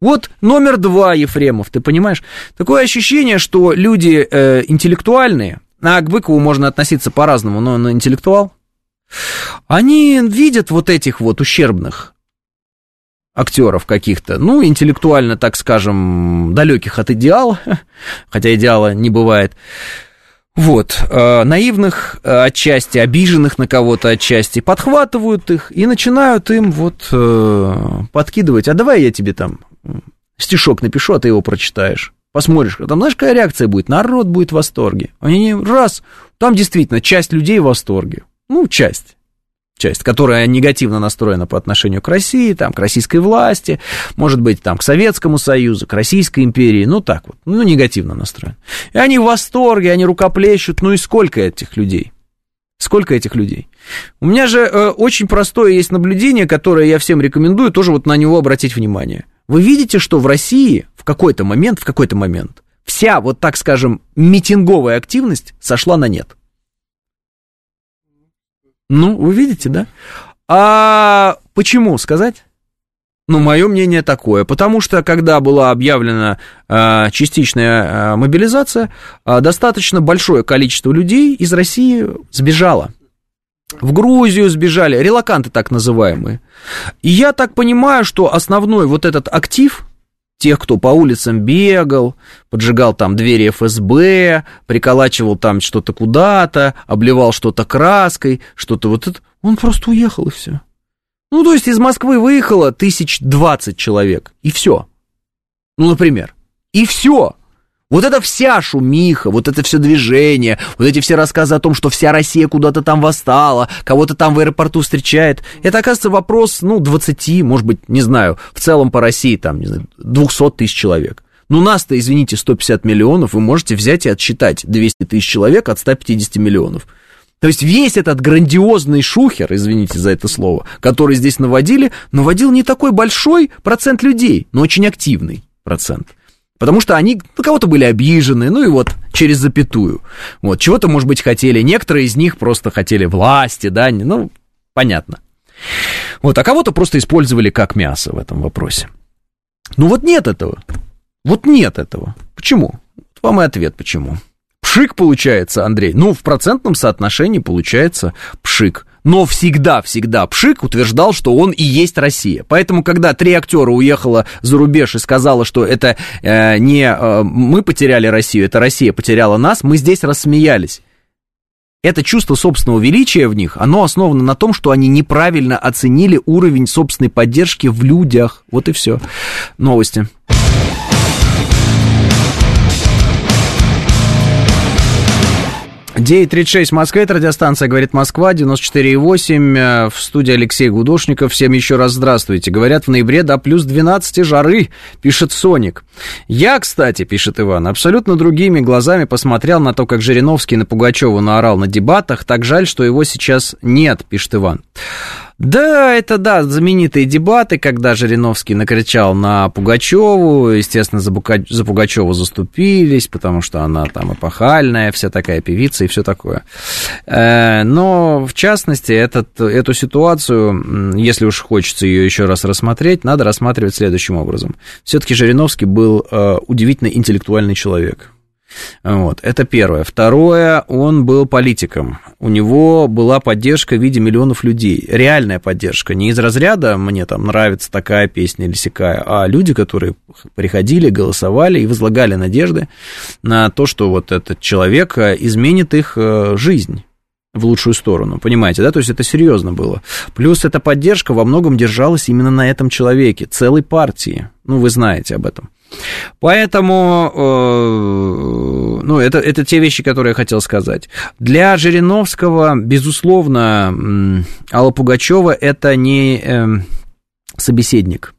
B: Вот номер два Ефремов, ты понимаешь? Такое ощущение, что люди э, интеллектуальные, а к Быкову можно относиться по-разному, но он интеллектуал, они видят вот этих вот ущербных актеров каких-то, ну, интеллектуально, так скажем, далеких от идеала, хотя идеала не бывает. Вот, э, наивных э, отчасти, обиженных на кого-то отчасти, подхватывают их и начинают им вот э, подкидывать, а давай я тебе там стишок напишу, а ты его прочитаешь. Посмотришь, там, знаешь, какая реакция будет? Народ будет в восторге. Они раз, там действительно часть людей в восторге. Ну, часть часть, которая негативно настроена по отношению к России, там, к российской власти, может быть, там, к Советскому Союзу, к Российской империи, ну, так вот, ну, негативно настроен. И они в восторге, они рукоплещут, ну, и сколько этих людей? Сколько этих людей? У меня же э, очень простое есть наблюдение, которое я всем рекомендую, тоже вот на него обратить внимание. Вы видите, что в России в какой-то момент, в какой-то момент, вся, вот так скажем, митинговая активность сошла на нет. Ну, вы видите, да? А почему сказать? Ну, мое мнение такое, потому что когда была объявлена э, частичная э, мобилизация, э, достаточно большое количество людей из России сбежало. В Грузию сбежали, релаканты так называемые. И я так понимаю, что основной вот этот актив, тех, кто по улицам бегал, поджигал там двери ФСБ, приколачивал там что-то куда-то, обливал что-то краской, что-то вот это, он просто уехал и все. Ну, то есть из Москвы выехало тысяч двадцать человек, и все. Ну, например. И все. Вот это вся шумиха, вот это все движение, вот эти все рассказы о том, что вся Россия куда-то там восстала, кого-то там в аэропорту встречает, это, оказывается, вопрос, ну, 20, может быть, не знаю, в целом по России там, не знаю, 200 тысяч человек. Ну, нас-то, извините, 150 миллионов, вы можете взять и отсчитать 200 тысяч человек от 150 миллионов. То есть весь этот грандиозный шухер, извините за это слово, который здесь наводили, наводил не такой большой процент людей, но очень активный процент. Потому что они ну, кого-то были обижены, ну и вот через запятую. Вот, чего-то, может быть, хотели. Некоторые из них просто хотели власти, да, ну, понятно. Вот, а кого-то просто использовали как мясо в этом вопросе. Ну вот нет этого. Вот нет этого. Почему? Вот вам и ответ, почему. Пшик получается, Андрей. Ну, в процентном соотношении получается пшик но всегда-всегда Пшик утверждал, что он и есть Россия. Поэтому, когда три актера уехала за рубеж и сказала, что это э, не э, мы потеряли Россию, это Россия потеряла нас, мы здесь рассмеялись. Это чувство собственного величия в них, оно основано на том, что они неправильно оценили уровень собственной поддержки в людях. Вот и все. Новости. 9.36 в Москве, это радиостанция «Говорит Москва», 94.8, э, в студии Алексей Гудошников. Всем еще раз здравствуйте. Говорят, в ноябре до плюс 12 жары, пишет Соник. Я, кстати, пишет Иван, абсолютно другими глазами посмотрел на то, как Жириновский на Пугачева наорал на дебатах. Так жаль, что его сейчас нет, пишет Иван. Да, это да, знаменитые дебаты, когда Жириновский накричал на Пугачеву, естественно, за, Бука... за Пугачеву заступились, потому что она там эпохальная, вся такая певица и все такое. Э, но, в частности, этот, эту ситуацию, если уж хочется ее еще раз рассмотреть, надо рассматривать следующим образом. Все-таки Жириновский был э, удивительно интеллектуальный человек. Вот, это первое. Второе, он был политиком. У него была поддержка в виде миллионов людей. Реальная поддержка. Не из разряда «мне там нравится такая песня или сякая», а люди, которые приходили, голосовали и возлагали надежды на то, что вот этот человек э, изменит их э, жизнь в лучшую сторону, понимаете, да, то есть это серьезно было. Плюс эта поддержка во многом держалась именно на этом человеке, целой партии, ну, вы знаете об этом. Поэтому, э, ну, это, это те вещи, которые я хотел сказать. Для Жириновского, безусловно, Алла Пугачева это не э, собеседник.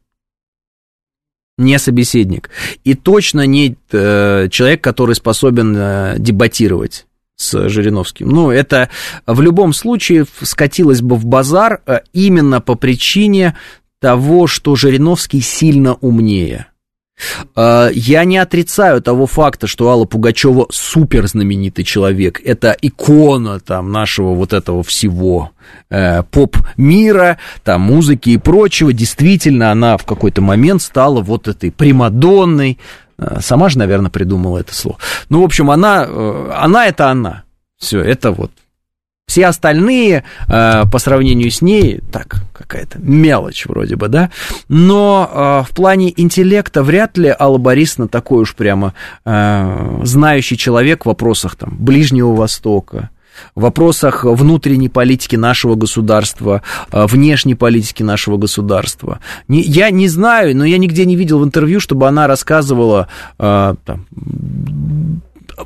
B: Не собеседник. И точно не э, человек, который способен дебатировать с Жириновским. Ну, это в любом случае скатилось бы в базар именно по причине того, что Жириновский сильно умнее. А, я не отрицаю того факта, что Алла Пугачева супер знаменитый человек. Это икона там нашего вот этого всего э, поп-мира, там музыки и прочего. Действительно, она в какой-то момент стала вот этой примадонной. Э, сама же, наверное, придумала это слово. Ну, в общем, она, э, она это она. Все, это вот все остальные, э, по сравнению с ней, так, какая-то мелочь вроде бы, да, но э, в плане интеллекта вряд ли Алла Борисовна такой уж прямо э, знающий человек в вопросах там Ближнего Востока, в вопросах внутренней политики нашего государства, внешней политики нашего государства. Не, я не знаю, но я нигде не видел в интервью, чтобы она рассказывала там,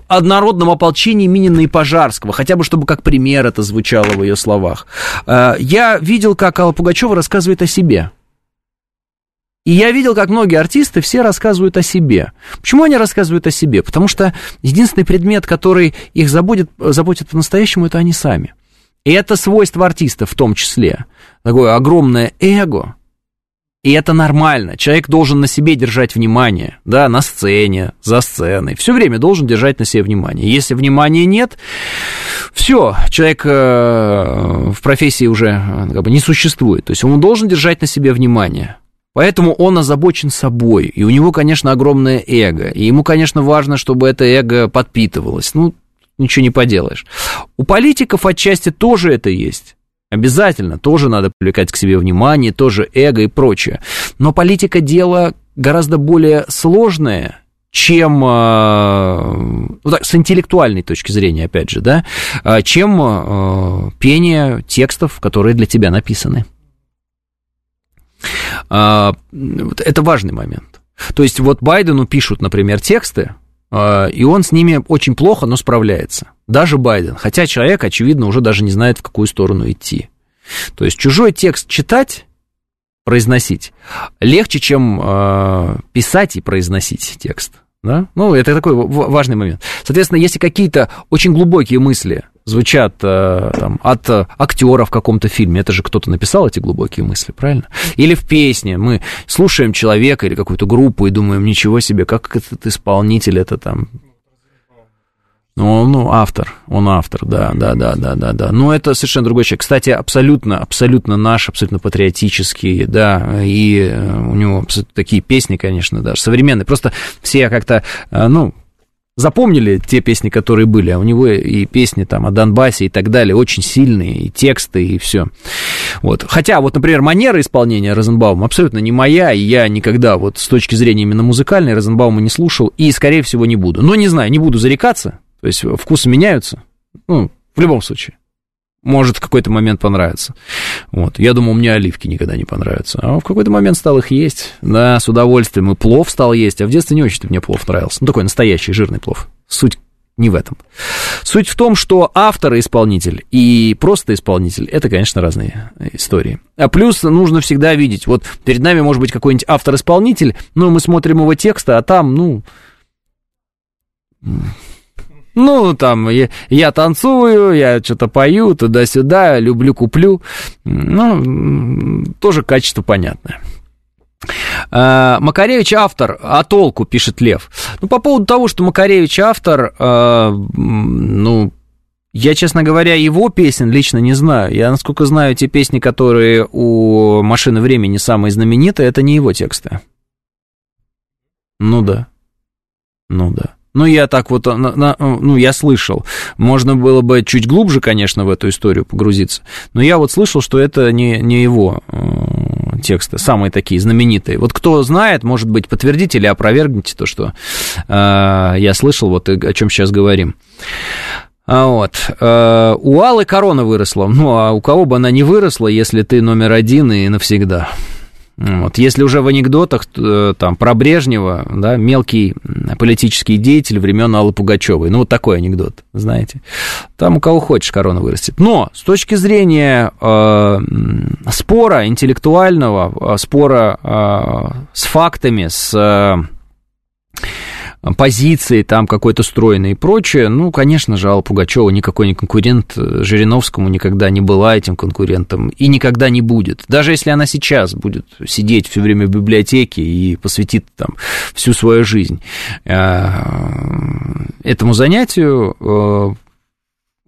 B: однородном ополчении Минина и Пожарского, хотя бы чтобы как пример это звучало в ее словах. Э, я видел, как Алла Пугачева рассказывает о себе. И я видел, как многие артисты все рассказывают о себе. Почему они рассказывают о себе? Потому что единственный предмет, который их заботит, заботит по-настоящему, это они сами. И это свойство артиста в том числе. Такое огромное эго, и это нормально. Человек должен на себе держать внимание, да, на сцене, за сценой. Все время должен держать на себе внимание. Если внимания нет, все, человек э, в профессии уже э, как бы не существует. То есть он должен держать на себе внимание. Поэтому он озабочен собой, и у него, конечно, огромное эго, и ему, конечно, важно, чтобы это эго подпитывалось. Ну, ничего не поделаешь. У политиков отчасти тоже это есть. Обязательно, тоже надо привлекать к себе внимание, тоже эго и прочее. Но политика дело гораздо более сложное, чем э, ну, так, с интеллектуальной точки зрения, опять же, да, э, чем э, пение текстов, которые для тебя написаны. Это важный момент. То есть вот Байдену пишут, например, тексты, и он с ними очень плохо, но справляется. Даже Байден. Хотя человек, очевидно, уже даже не знает, в какую сторону идти. То есть чужой текст читать, произносить, легче, чем э, писать и произносить текст. Да? Ну, это такой важный момент. Соответственно, если какие-то очень глубокие мысли звучат э, там, от э, актера в каком-то фильме, это же кто-то написал эти глубокие мысли, правильно? Или в песне мы слушаем человека или какую-то группу и думаем, ничего себе, как этот исполнитель это там он, ну, автор, он автор, да, да, да, да, да, да. Но это совершенно другой человек. Кстати, абсолютно, абсолютно наш, абсолютно патриотический, да, и э, у него такие песни, конечно, даже современные. Просто все как-то, э, ну, запомнили те песни, которые были, а у него и песни там о Донбассе и так далее очень сильные, и тексты, и все. Вот. Хотя, вот, например, манера исполнения Розенбаума абсолютно не моя, и я никогда вот с точки зрения именно музыкальной Розенбаума не слушал, и, скорее всего, не буду. Но не знаю, не буду зарекаться, то есть вкусы меняются, ну, в любом случае. Может в какой-то момент понравится. Вот. Я думал, мне оливки никогда не понравятся. А в какой-то момент стал их есть. Да, с удовольствием. И плов стал есть. А в детстве не очень-то мне плов нравился. Ну, такой настоящий жирный плов. Суть не в этом. Суть в том, что автор и исполнитель и просто исполнитель это, конечно, разные истории. А плюс нужно всегда видеть, вот перед нами может быть какой-нибудь автор-исполнитель, но мы смотрим его тексты, а там, ну, Ну, там, я, я танцую, я что-то пою, туда-сюда, люблю, куплю. Ну, тоже качество понятное. А, Макаревич автор, а толку, пишет Лев. Ну, по поводу того, что Макаревич автор, а, ну, я, честно говоря, его песен лично не знаю. Я, насколько знаю, те песни, которые у «Машины времени» самые знаменитые, это не его тексты. Ну да. Ну да. Ну, я так вот, на, на, ну, я слышал. Можно было бы чуть глубже, конечно, в эту историю погрузиться. Но я вот слышал, что это не, не его э, тексты, самые такие знаменитые. Вот кто знает, может быть, подтвердите или опровергните то, что э, я слышал, вот о чем сейчас говорим. А вот. Э, у Аллы корона выросла. Ну, а у кого бы она не выросла, если ты номер один и навсегда? Вот. Если уже в анекдотах э, там, про Брежнева, да, мелкий политический деятель времен Аллы Пугачевой, ну, вот такой анекдот, знаете, там у кого хочешь корона вырастет. Но с точки зрения э, спора интеллектуального, э, спора э, с фактами, с... Э, позиции там какой-то стройной и прочее, ну, конечно же, Алла Пугачева никакой не конкурент э, Жириновскому никогда не была этим конкурентом и никогда не будет. Даже если она сейчас будет сидеть все время в библиотеке и посвятит там всю свою жизнь э, этому занятию, э,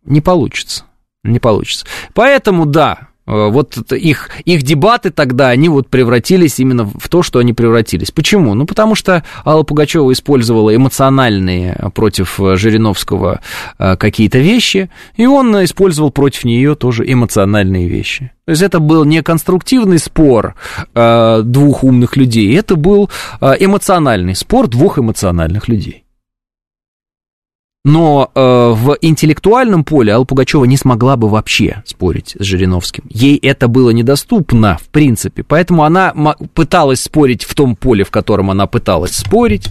B: не получится. Не получится. Поэтому, да, вот их, их дебаты тогда, они вот превратились именно в то, что они превратились. Почему? Ну, потому что Алла Пугачева использовала эмоциональные против Жириновского э, какие-то вещи, и он использовал против нее тоже эмоциональные вещи. То есть это был не конструктивный спор э, двух умных людей, это был эмоциональный спор двух эмоциональных людей. Но э, в интеллектуальном поле Алла Пугачева не смогла бы вообще спорить с Жириновским. Ей это было недоступно, в принципе. Поэтому она пыталась спорить в том поле, в котором она пыталась спорить.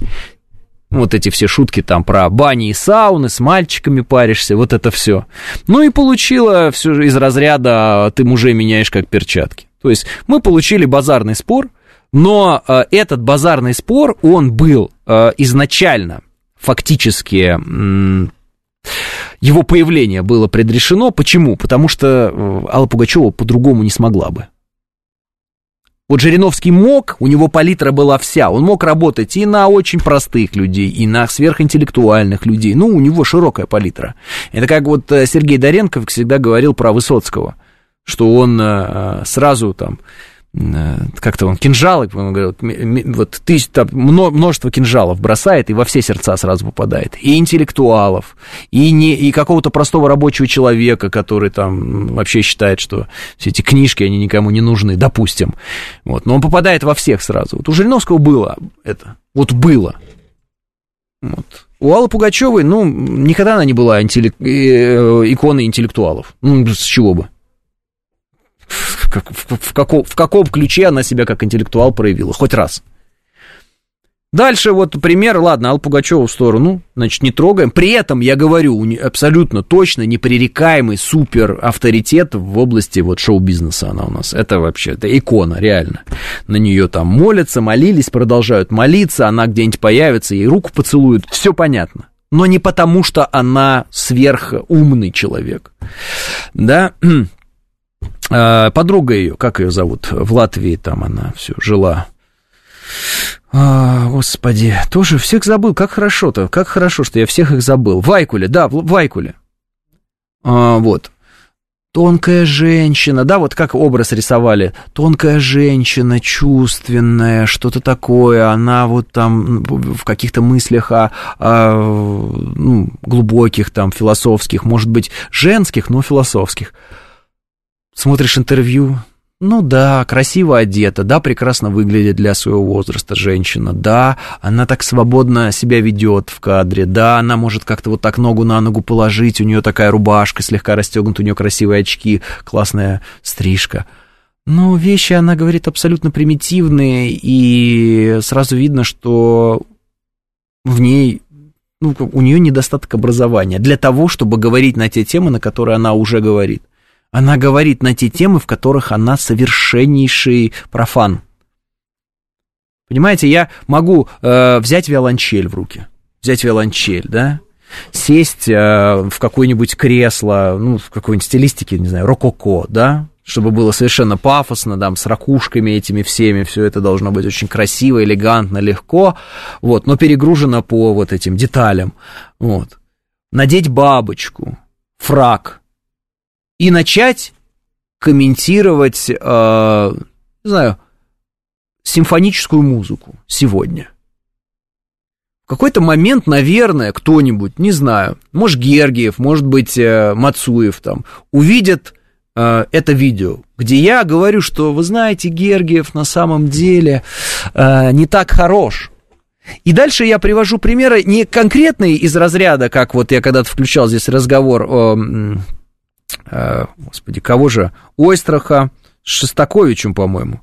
B: Вот эти все шутки там про бани и сауны, с мальчиками паришься, вот это все. Ну и получила все из разряда «ты мужей меняешь как перчатки». То есть мы получили базарный спор, но э, этот базарный спор, он был э, изначально фактически его появление было предрешено. Почему? Потому что э, Алла Пугачева по-другому не смогла бы. Вот Жириновский мог, у него палитра была вся, он мог работать и на очень простых людей, и на сверхинтеллектуальных людей, ну, у него широкая палитра. Это как вот э, Сергей Доренков всегда говорил про Высоцкого, что он э, сразу там как-то он кинжалы, он говорит, вот тысяч, там, множество кинжалов бросает и во все сердца сразу попадает. И интеллектуалов, и, не, и какого-то простого рабочего человека, который там вообще считает, что все эти книжки, они никому не нужны, допустим. Вот, но он попадает во всех сразу. Вот у Жириновского было это, вот было. Вот. У Аллы Пугачевой, ну, никогда она не была интеллек... Э, иконой интеллектуалов. Ну, с чего бы в, в, в, каком, в каком ключе она себя как интеллектуал проявила, хоть раз. Дальше вот пример, ладно, Алла Пугачева в сторону, значит, не трогаем. При этом, я говорю, абсолютно точно непререкаемый супер авторитет в области вот шоу-бизнеса она у нас. Это вообще, это икона, реально. На нее там молятся, молились, продолжают молиться, она где-нибудь появится, ей руку поцелуют, все понятно. Но не потому, что она сверхумный человек. Да, подруга ее, как ее зовут, в Латвии там она все жила. А, господи, тоже всех забыл, как хорошо-то, как хорошо, что я всех их забыл. Вайкуле, да, Вайкуле. А, вот. Тонкая женщина, да, вот как образ рисовали. Тонкая женщина, чувственная, что-то такое. Она вот там в каких-то мыслях о, о ну, глубоких, там, философских, может быть, женских, но философских смотришь интервью, ну да, красиво одета, да, прекрасно выглядит для своего возраста женщина, да, она так свободно себя ведет в кадре, да, она может как-то вот так ногу на ногу положить, у нее такая рубашка слегка расстегнута, у нее красивые очки, классная стрижка. Но вещи, она говорит, абсолютно примитивные, и сразу видно, что в ней ну, у нее недостаток образования для того, чтобы говорить на те темы, на которые она уже говорит. Она говорит на те темы, в которых она совершеннейший профан. Понимаете, я могу э, взять виолончель в руки, взять виолончель, да, сесть э, в какое-нибудь кресло, ну, в какой-нибудь стилистике, не знаю, рококо, да, чтобы было совершенно пафосно, там, с ракушками этими всеми, все это должно быть очень красиво, элегантно, легко, вот, но перегружено по вот этим деталям, вот. Надеть бабочку, фрак и начать комментировать, э, не знаю, симфоническую музыку сегодня. В какой-то момент, наверное, кто-нибудь, не знаю, может Гергиев, может быть э, Мацуев там, увидит э, это видео, где я говорю, что, вы знаете, Гергиев на самом деле э, не так хорош. И дальше я привожу примеры не конкретные из разряда, как вот я когда-то включал здесь разговор э, господи, кого же, Ойстраха с Шестаковичем, по-моему.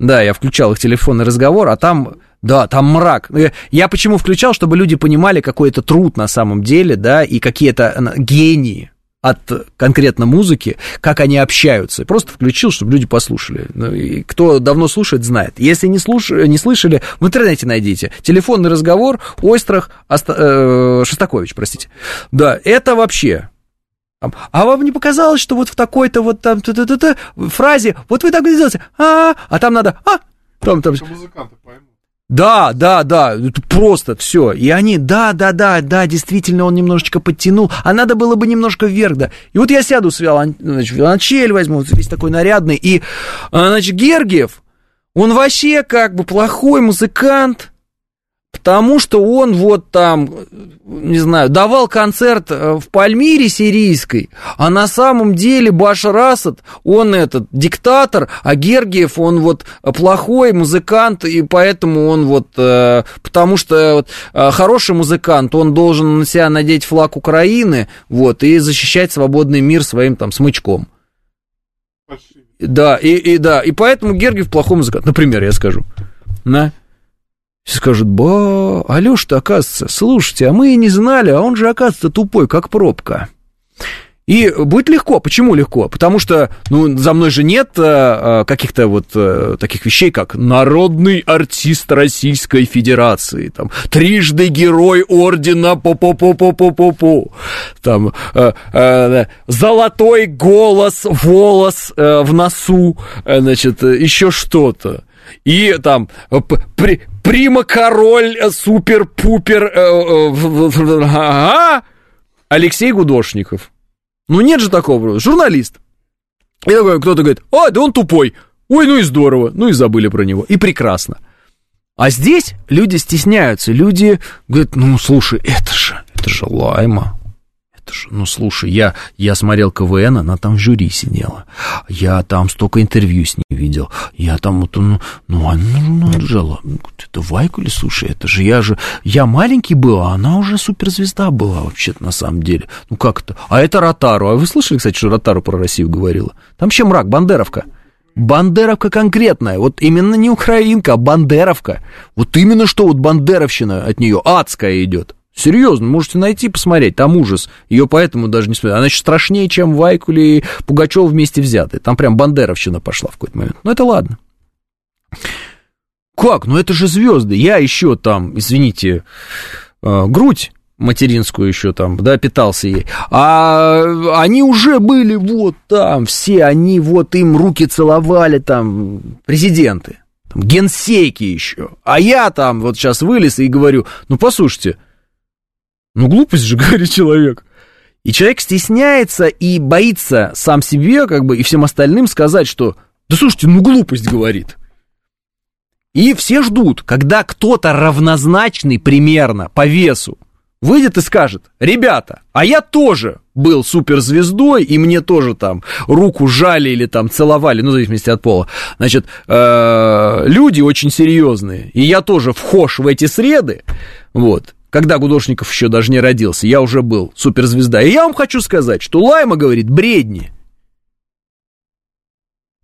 B: Да, я включал их телефонный разговор, а там, да, там мрак. Ну, я почему включал, чтобы люди понимали, какой это труд на самом деле, да, и какие это гении от конкретно музыки, как они общаются. Просто включил, чтобы люди послушали. Ну, и кто давно слушает, знает. Если не, слуш... не слышали, в интернете найдите. Телефонный разговор Ойстрах Оста... э, Шостакович, простите. Да, это вообще а вам не показалось, что вот в такой-то вот там т -т -т -т, фразе, вот вы так сделаете, а, а там надо, а, там, там. Да, да, да, это просто все. И они, да, да, да, да, действительно, он немножечко подтянул, а надо было бы немножко вверх, да. И вот я сяду с виолон, значит, виолончель возьму, весь такой нарядный, и, а, значит, Гергиев, он вообще как бы плохой музыкант, Потому что он вот там, не знаю, давал концерт э, в Пальмире сирийской, а на самом деле Башар Асад, он этот диктатор, а Гергиев, он вот плохой музыкант, и поэтому он вот, э, потому что вот, э, хороший музыкант, он должен на себя надеть флаг Украины, вот, и защищать свободный мир своим там смычком. Спасибо. Да, и, и да, и поэтому Гергиев плохой музыкант, например, я скажу. Да. Скажут, ба, Алёша-то, оказывается, слушайте, а мы и не знали, а он же, оказывается, тупой, как пробка. И будет легко. Почему легко? Потому что, ну, за мной же нет а, каких-то вот а, таких вещей, как народный артист Российской Федерации, там, трижды герой ордена по-по-по-по-по-по-по, там, а, а, золотой голос, волос а, в носу, а, значит, еще что-то. И там при, Прима Король, э, Супер-Пупер, э, э, Алексей Гудошников. Ну нет же такого, журналист. И такой кто-то говорит, а, да он тупой. Ой, ну и здорово, ну и забыли про него. И прекрасно. А здесь люди стесняются, люди говорят, ну слушай, это же, это же Лайма, же, ну слушай, я, я смотрел КВН, она там в жюри сидела. Я там столько интервью с ней видел. Я там вот, ну, ну, она ну, жила. Это Вайкули, слушай, это же я же, я маленький был, а она уже суперзвезда была вообще-то на самом деле. Ну как это? А это Ротару. А вы слышали, кстати, что Ротару про Россию говорила? Там вообще мрак, Бандеровка. Бандеровка конкретная, вот именно не украинка, а бандеровка. Вот именно что вот бандеровщина от нее адская идет. Серьезно, можете найти, посмотреть, там ужас. Ее поэтому даже не смотрят. Она еще страшнее, чем Вайкули и Пугачев вместе взятые. Там прям бандеровщина пошла в какой-то момент. Но это ладно. Как? Ну это же звезды. Я еще там, извините, э, грудь материнскую еще там, да, питался ей. А они уже были вот там, все они вот им руки целовали там, президенты, там, генсейки еще. А я там вот сейчас вылез и говорю, ну послушайте, ну, глупость же, говорит человек. И человек стесняется и боится сам себе, как бы, и всем остальным сказать, что, да слушайте, ну, глупость говорит. И все ждут, когда кто-то равнозначный примерно по весу выйдет и скажет, ребята, а я тоже был суперзвездой, и мне тоже там руку жали или там целовали, ну, в зависимости от пола. Значит, э, люди очень серьезные, и я тоже вхож в эти среды, вот, когда Гудошников еще даже не родился, я уже был суперзвезда. И я вам хочу сказать, что Лайма говорит бредни.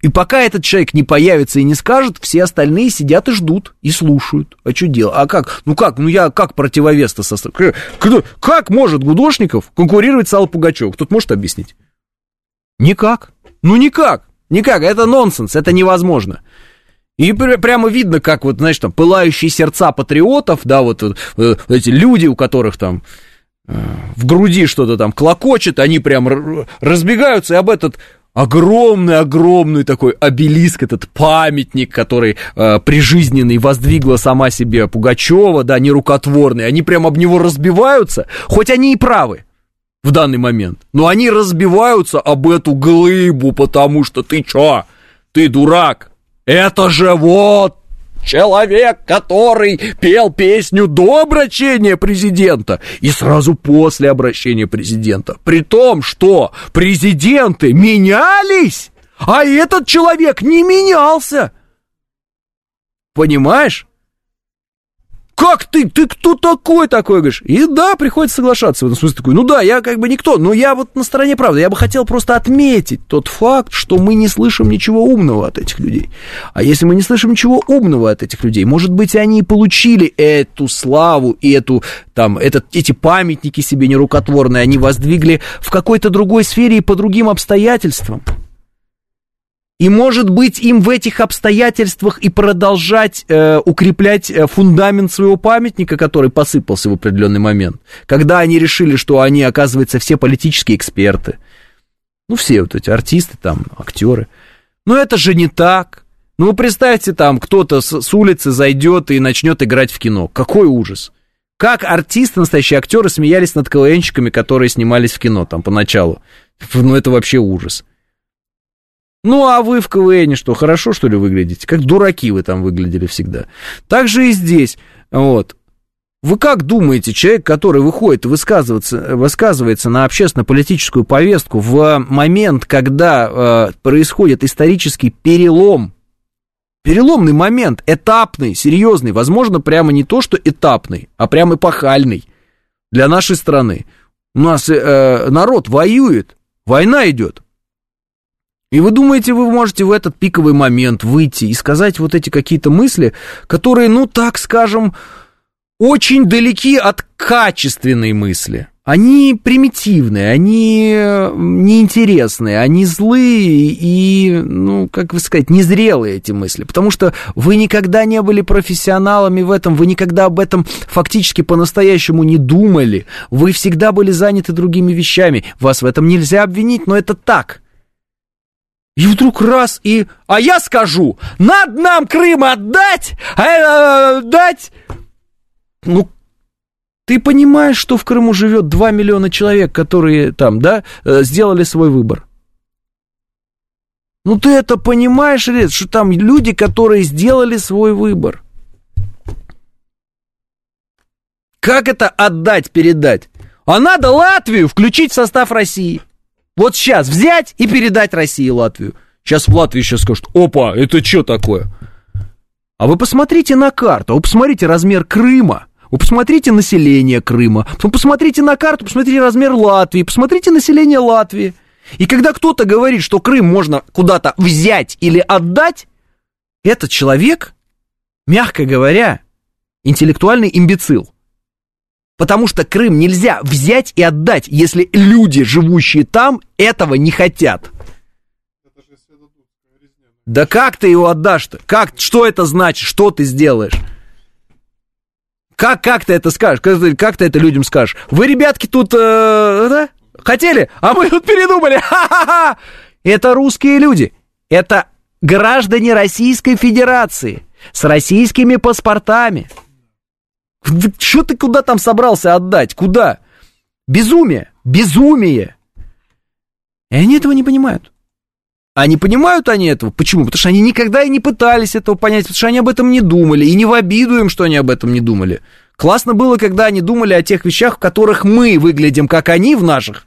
B: И пока этот человек не появится и не скажет, все остальные сидят и ждут, и слушают. А что делать? А как? Ну как? Ну я как противовес-то составлю? Как, может Гудошников конкурировать с Аллой Пугачевым? Кто-то может объяснить? Никак. Ну никак. Никак. Это нонсенс. Это невозможно. И прямо видно, как вот, знаешь, там, пылающие сердца патриотов, да, вот, вот эти люди, у которых там в груди что-то там клокочет, они прям разбегаются, и об этот огромный-огромный такой обелиск, этот памятник, который э, прижизненный воздвигла сама себе Пугачева, да, нерукотворный, они прям об него разбиваются, хоть они и правы в данный момент, но они разбиваются об эту глыбу, потому что ты чё, ты дурак, это же вот Человек, который пел песню до обращения президента и сразу после обращения президента. При том, что президенты менялись, а этот человек не менялся. Понимаешь? Как ты, ты кто такой такой, говоришь? И да, приходится соглашаться в этом смысле такой, ну да, я как бы никто, но я вот на стороне правды, я бы хотел просто отметить тот факт, что мы не слышим ничего умного от этих людей. А если мы не слышим ничего умного от этих людей, может быть, они и получили эту славу и эту, там, этот, эти памятники себе нерукотворные, они воздвигли в какой-то другой сфере и по другим обстоятельствам. И, может быть, им в этих обстоятельствах и продолжать э, укреплять э, фундамент своего памятника, который посыпался в определенный момент, когда они решили, что они, оказывается, все политические эксперты. Ну, все вот эти артисты там, актеры. Но это же не так. Ну, представьте, там кто-то с, с улицы зайдет и начнет играть в кино. Какой ужас. Как артисты, настоящие актеры смеялись над КВНщиками, которые снимались в кино там поначалу. Ну, это вообще ужас. Ну, а вы в КВН что, хорошо, что ли, выглядите? Как дураки вы там выглядели всегда. Так же и здесь. Вот. Вы как думаете, человек, который выходит и высказывается, высказывается на общественно-политическую повестку в момент, когда э, происходит исторический перелом, переломный момент, этапный, серьезный, возможно, прямо не то, что этапный, а прямо эпохальный для нашей страны. У нас э, народ воюет, война идет, и вы думаете, вы можете в этот пиковый момент выйти и сказать вот эти какие-то мысли, которые, ну, так скажем, очень далеки от качественной мысли. Они примитивные, они неинтересные, они злые и, ну, как вы сказать, незрелые эти мысли. Потому что вы никогда не были профессионалами в этом, вы никогда об этом фактически по-настоящему не думали. Вы всегда были заняты другими вещами. Вас в этом нельзя обвинить, но это так. И вдруг раз и... А я скажу, надо нам Крым отдать, а, э, отдать... Ну, ты понимаешь, что в Крыму живет 2 миллиона человек, которые там, да, э, сделали свой выбор? Ну, ты это понимаешь, Ред, что там люди, которые сделали свой выбор? Как это отдать, передать? А надо Латвию включить в состав России. Вот сейчас взять и передать России и Латвию. Сейчас в Латвии сейчас скажут, опа, это что такое? А вы посмотрите на карту, вы посмотрите размер Крыма, вы посмотрите население Крыма, вы посмотрите на карту, посмотрите размер Латвии, посмотрите население Латвии. И когда кто-то говорит, что Крым можно куда-то взять или отдать, этот человек, мягко говоря, интеллектуальный имбецил. Потому что Крым нельзя взять и отдать, если люди, живущие там, этого не хотят. Да как ты его отдашь-то? Как, что это значит? Что ты сделаешь? Как, как ты это скажешь? Как, как ты это людям скажешь? Вы, ребятки, тут, э, да? Хотели? А мы тут передумали. Ха-ха-ха! Это русские люди. Это граждане Российской Федерации с российскими паспортами. Что ты куда там собрался отдать? Куда? Безумие! Безумие! И они этого не понимают. А не понимают они этого? Почему? Потому что они никогда и не пытались этого понять, потому что они об этом не думали. И не в обиду им, что они об этом не думали. Классно было, когда они думали о тех вещах, в которых мы выглядим, как они в наших.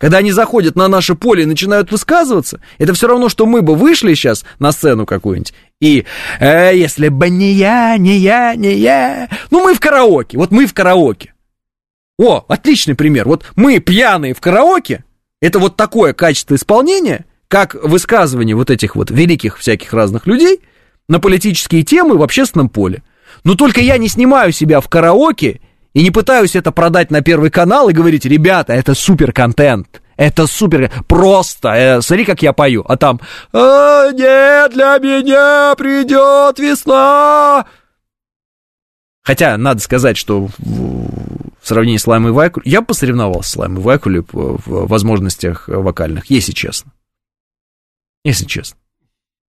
B: Когда они заходят на наше поле и начинают высказываться, это все равно, что мы бы вышли сейчас на сцену какую-нибудь, и э, если бы не я, не я, не я... Ну, мы в караоке, вот мы в караоке. О, отличный пример. Вот мы пьяные в караоке, это вот такое качество исполнения, как высказывание вот этих вот великих всяких разных людей на политические темы в общественном поле. Но только я не снимаю себя в караоке и не пытаюсь это продать на Первый канал и говорить, ребята, это супер контент. Это супер, просто, э, смотри, как я пою, а там, а, нет, для меня придет весна. Хотя, надо сказать, что в сравнении с Лаймой Вайкуль... Я посоревновался с Лаймой Вайкуль в возможностях вокальных, если честно. Если честно.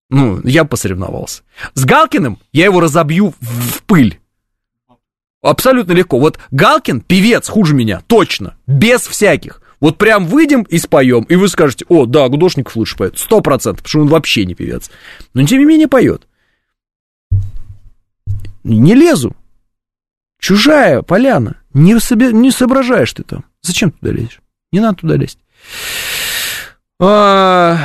B: Ну, я посоревновался. С Галкиным я его разобью в пыль. Абсолютно легко. Вот Галкин певец хуже меня, точно, без всяких. Вот прям выйдем и споем, и вы скажете, о, да, Гудошников лучше поет, сто процентов, потому что он вообще не певец. Но тем не менее поет. Не лезу. Чужая поляна. Не, себе, не соображаешь ты там. Зачем туда лезешь? Не надо туда лезть. А...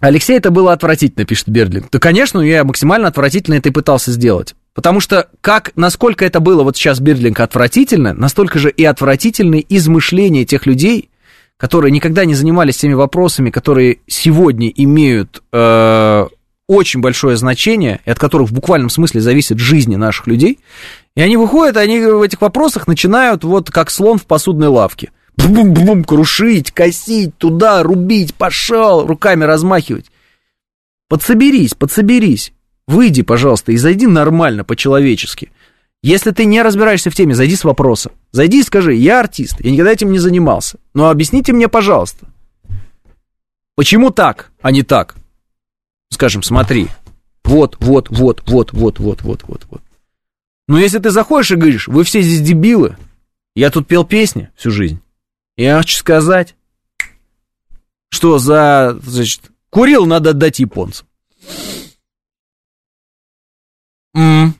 B: Алексей, это было отвратительно, пишет Бердлинг. Да, конечно, я максимально отвратительно это и пытался сделать. Потому что как, насколько это было вот сейчас Бердлинг отвратительно, настолько же и отвратительны измышления тех людей, которые никогда не занимались теми вопросами, которые сегодня имеют э, очень большое значение, и от которых в буквальном смысле зависит жизнь наших людей. И они выходят, они в этих вопросах начинают вот как слон в посудной лавке. Бум-бум, крушить, косить, туда, рубить, пошел, руками размахивать. Подсоберись, подсоберись. Выйди, пожалуйста, и зайди нормально, по-человечески. Если ты не разбираешься в теме, зайди с вопросом. Зайди и скажи, я артист, я никогда этим не занимался. Но объясните мне, пожалуйста, почему так, а не так? Скажем, смотри, вот, вот, вот, вот, вот, вот, вот, вот, вот. Но если ты заходишь и говоришь, вы все здесь дебилы, я тут пел песни всю жизнь, я хочу сказать, что за, значит, курил надо отдать японцам. М-м.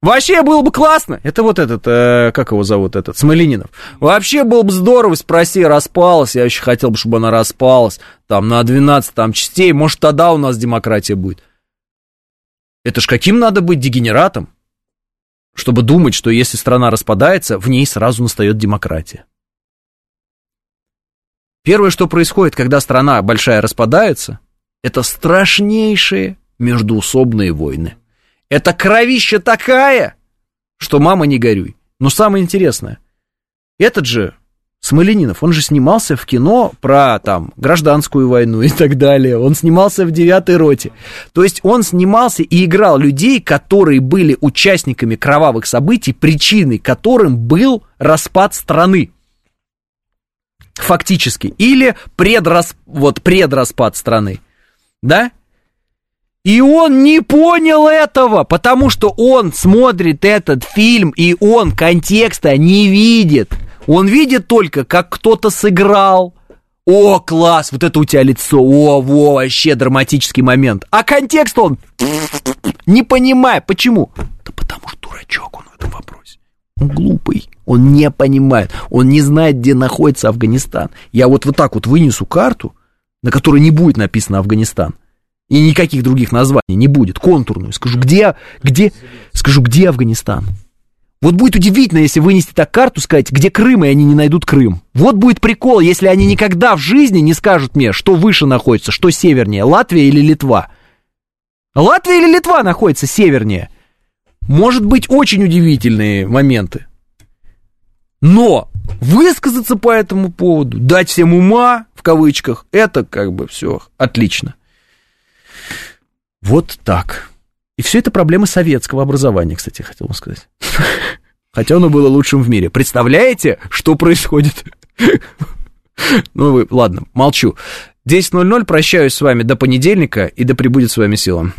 B: Вообще было бы классно. Это вот этот, э, как его зовут, этот, Смоленинов. Вообще было бы здорово, если бы распалась. Я вообще хотел бы, чтобы она распалась. Там на 12 там, частей. Может, тогда у нас демократия будет. Это ж каким надо быть дегенератом, чтобы думать, что если страна распадается, в ней сразу настает демократия. Первое, что происходит, когда страна большая распадается, это страшнейшие междуусобные войны. Это кровища такая, что мама не горюй. Но самое интересное, этот же Смоленинов, он же снимался в кино про там гражданскую войну и так далее. Он снимался в девятой роте. То есть он снимался и играл людей, которые были участниками кровавых событий, причиной которым был распад страны. Фактически. Или предрас... вот, предраспад страны. Да? И он не понял этого, потому что он смотрит этот фильм, и он контекста не видит. Он видит только, как кто-то сыграл. О, класс, вот это у тебя лицо, о, во, вообще драматический момент. А контекст он не понимает. Почему? Да потому что дурачок он в этом вопросе. Он глупый, он не понимает, он не знает, где находится Афганистан. Я вот вот так вот вынесу карту, на которой не будет написано Афганистан и никаких других названий не будет, контурную. Скажу, где, где, скажу, где Афганистан? Вот будет удивительно, если вынести так карту, сказать, где Крым, и они не найдут Крым. Вот будет прикол, если они никогда в жизни не скажут мне, что выше находится, что севернее, Латвия или Литва. Латвия или Литва находится севернее. Может быть, очень удивительные моменты. Но высказаться по этому поводу, дать всем ума, в кавычках, это как бы все отлично. Вот так. И все это проблемы советского образования, кстати, хотел бы сказать. Хотя оно было лучшим в мире. Представляете, что происходит? Ну, вы, ладно, молчу. 10.00, прощаюсь с вами до понедельника, и да пребудет с вами сила.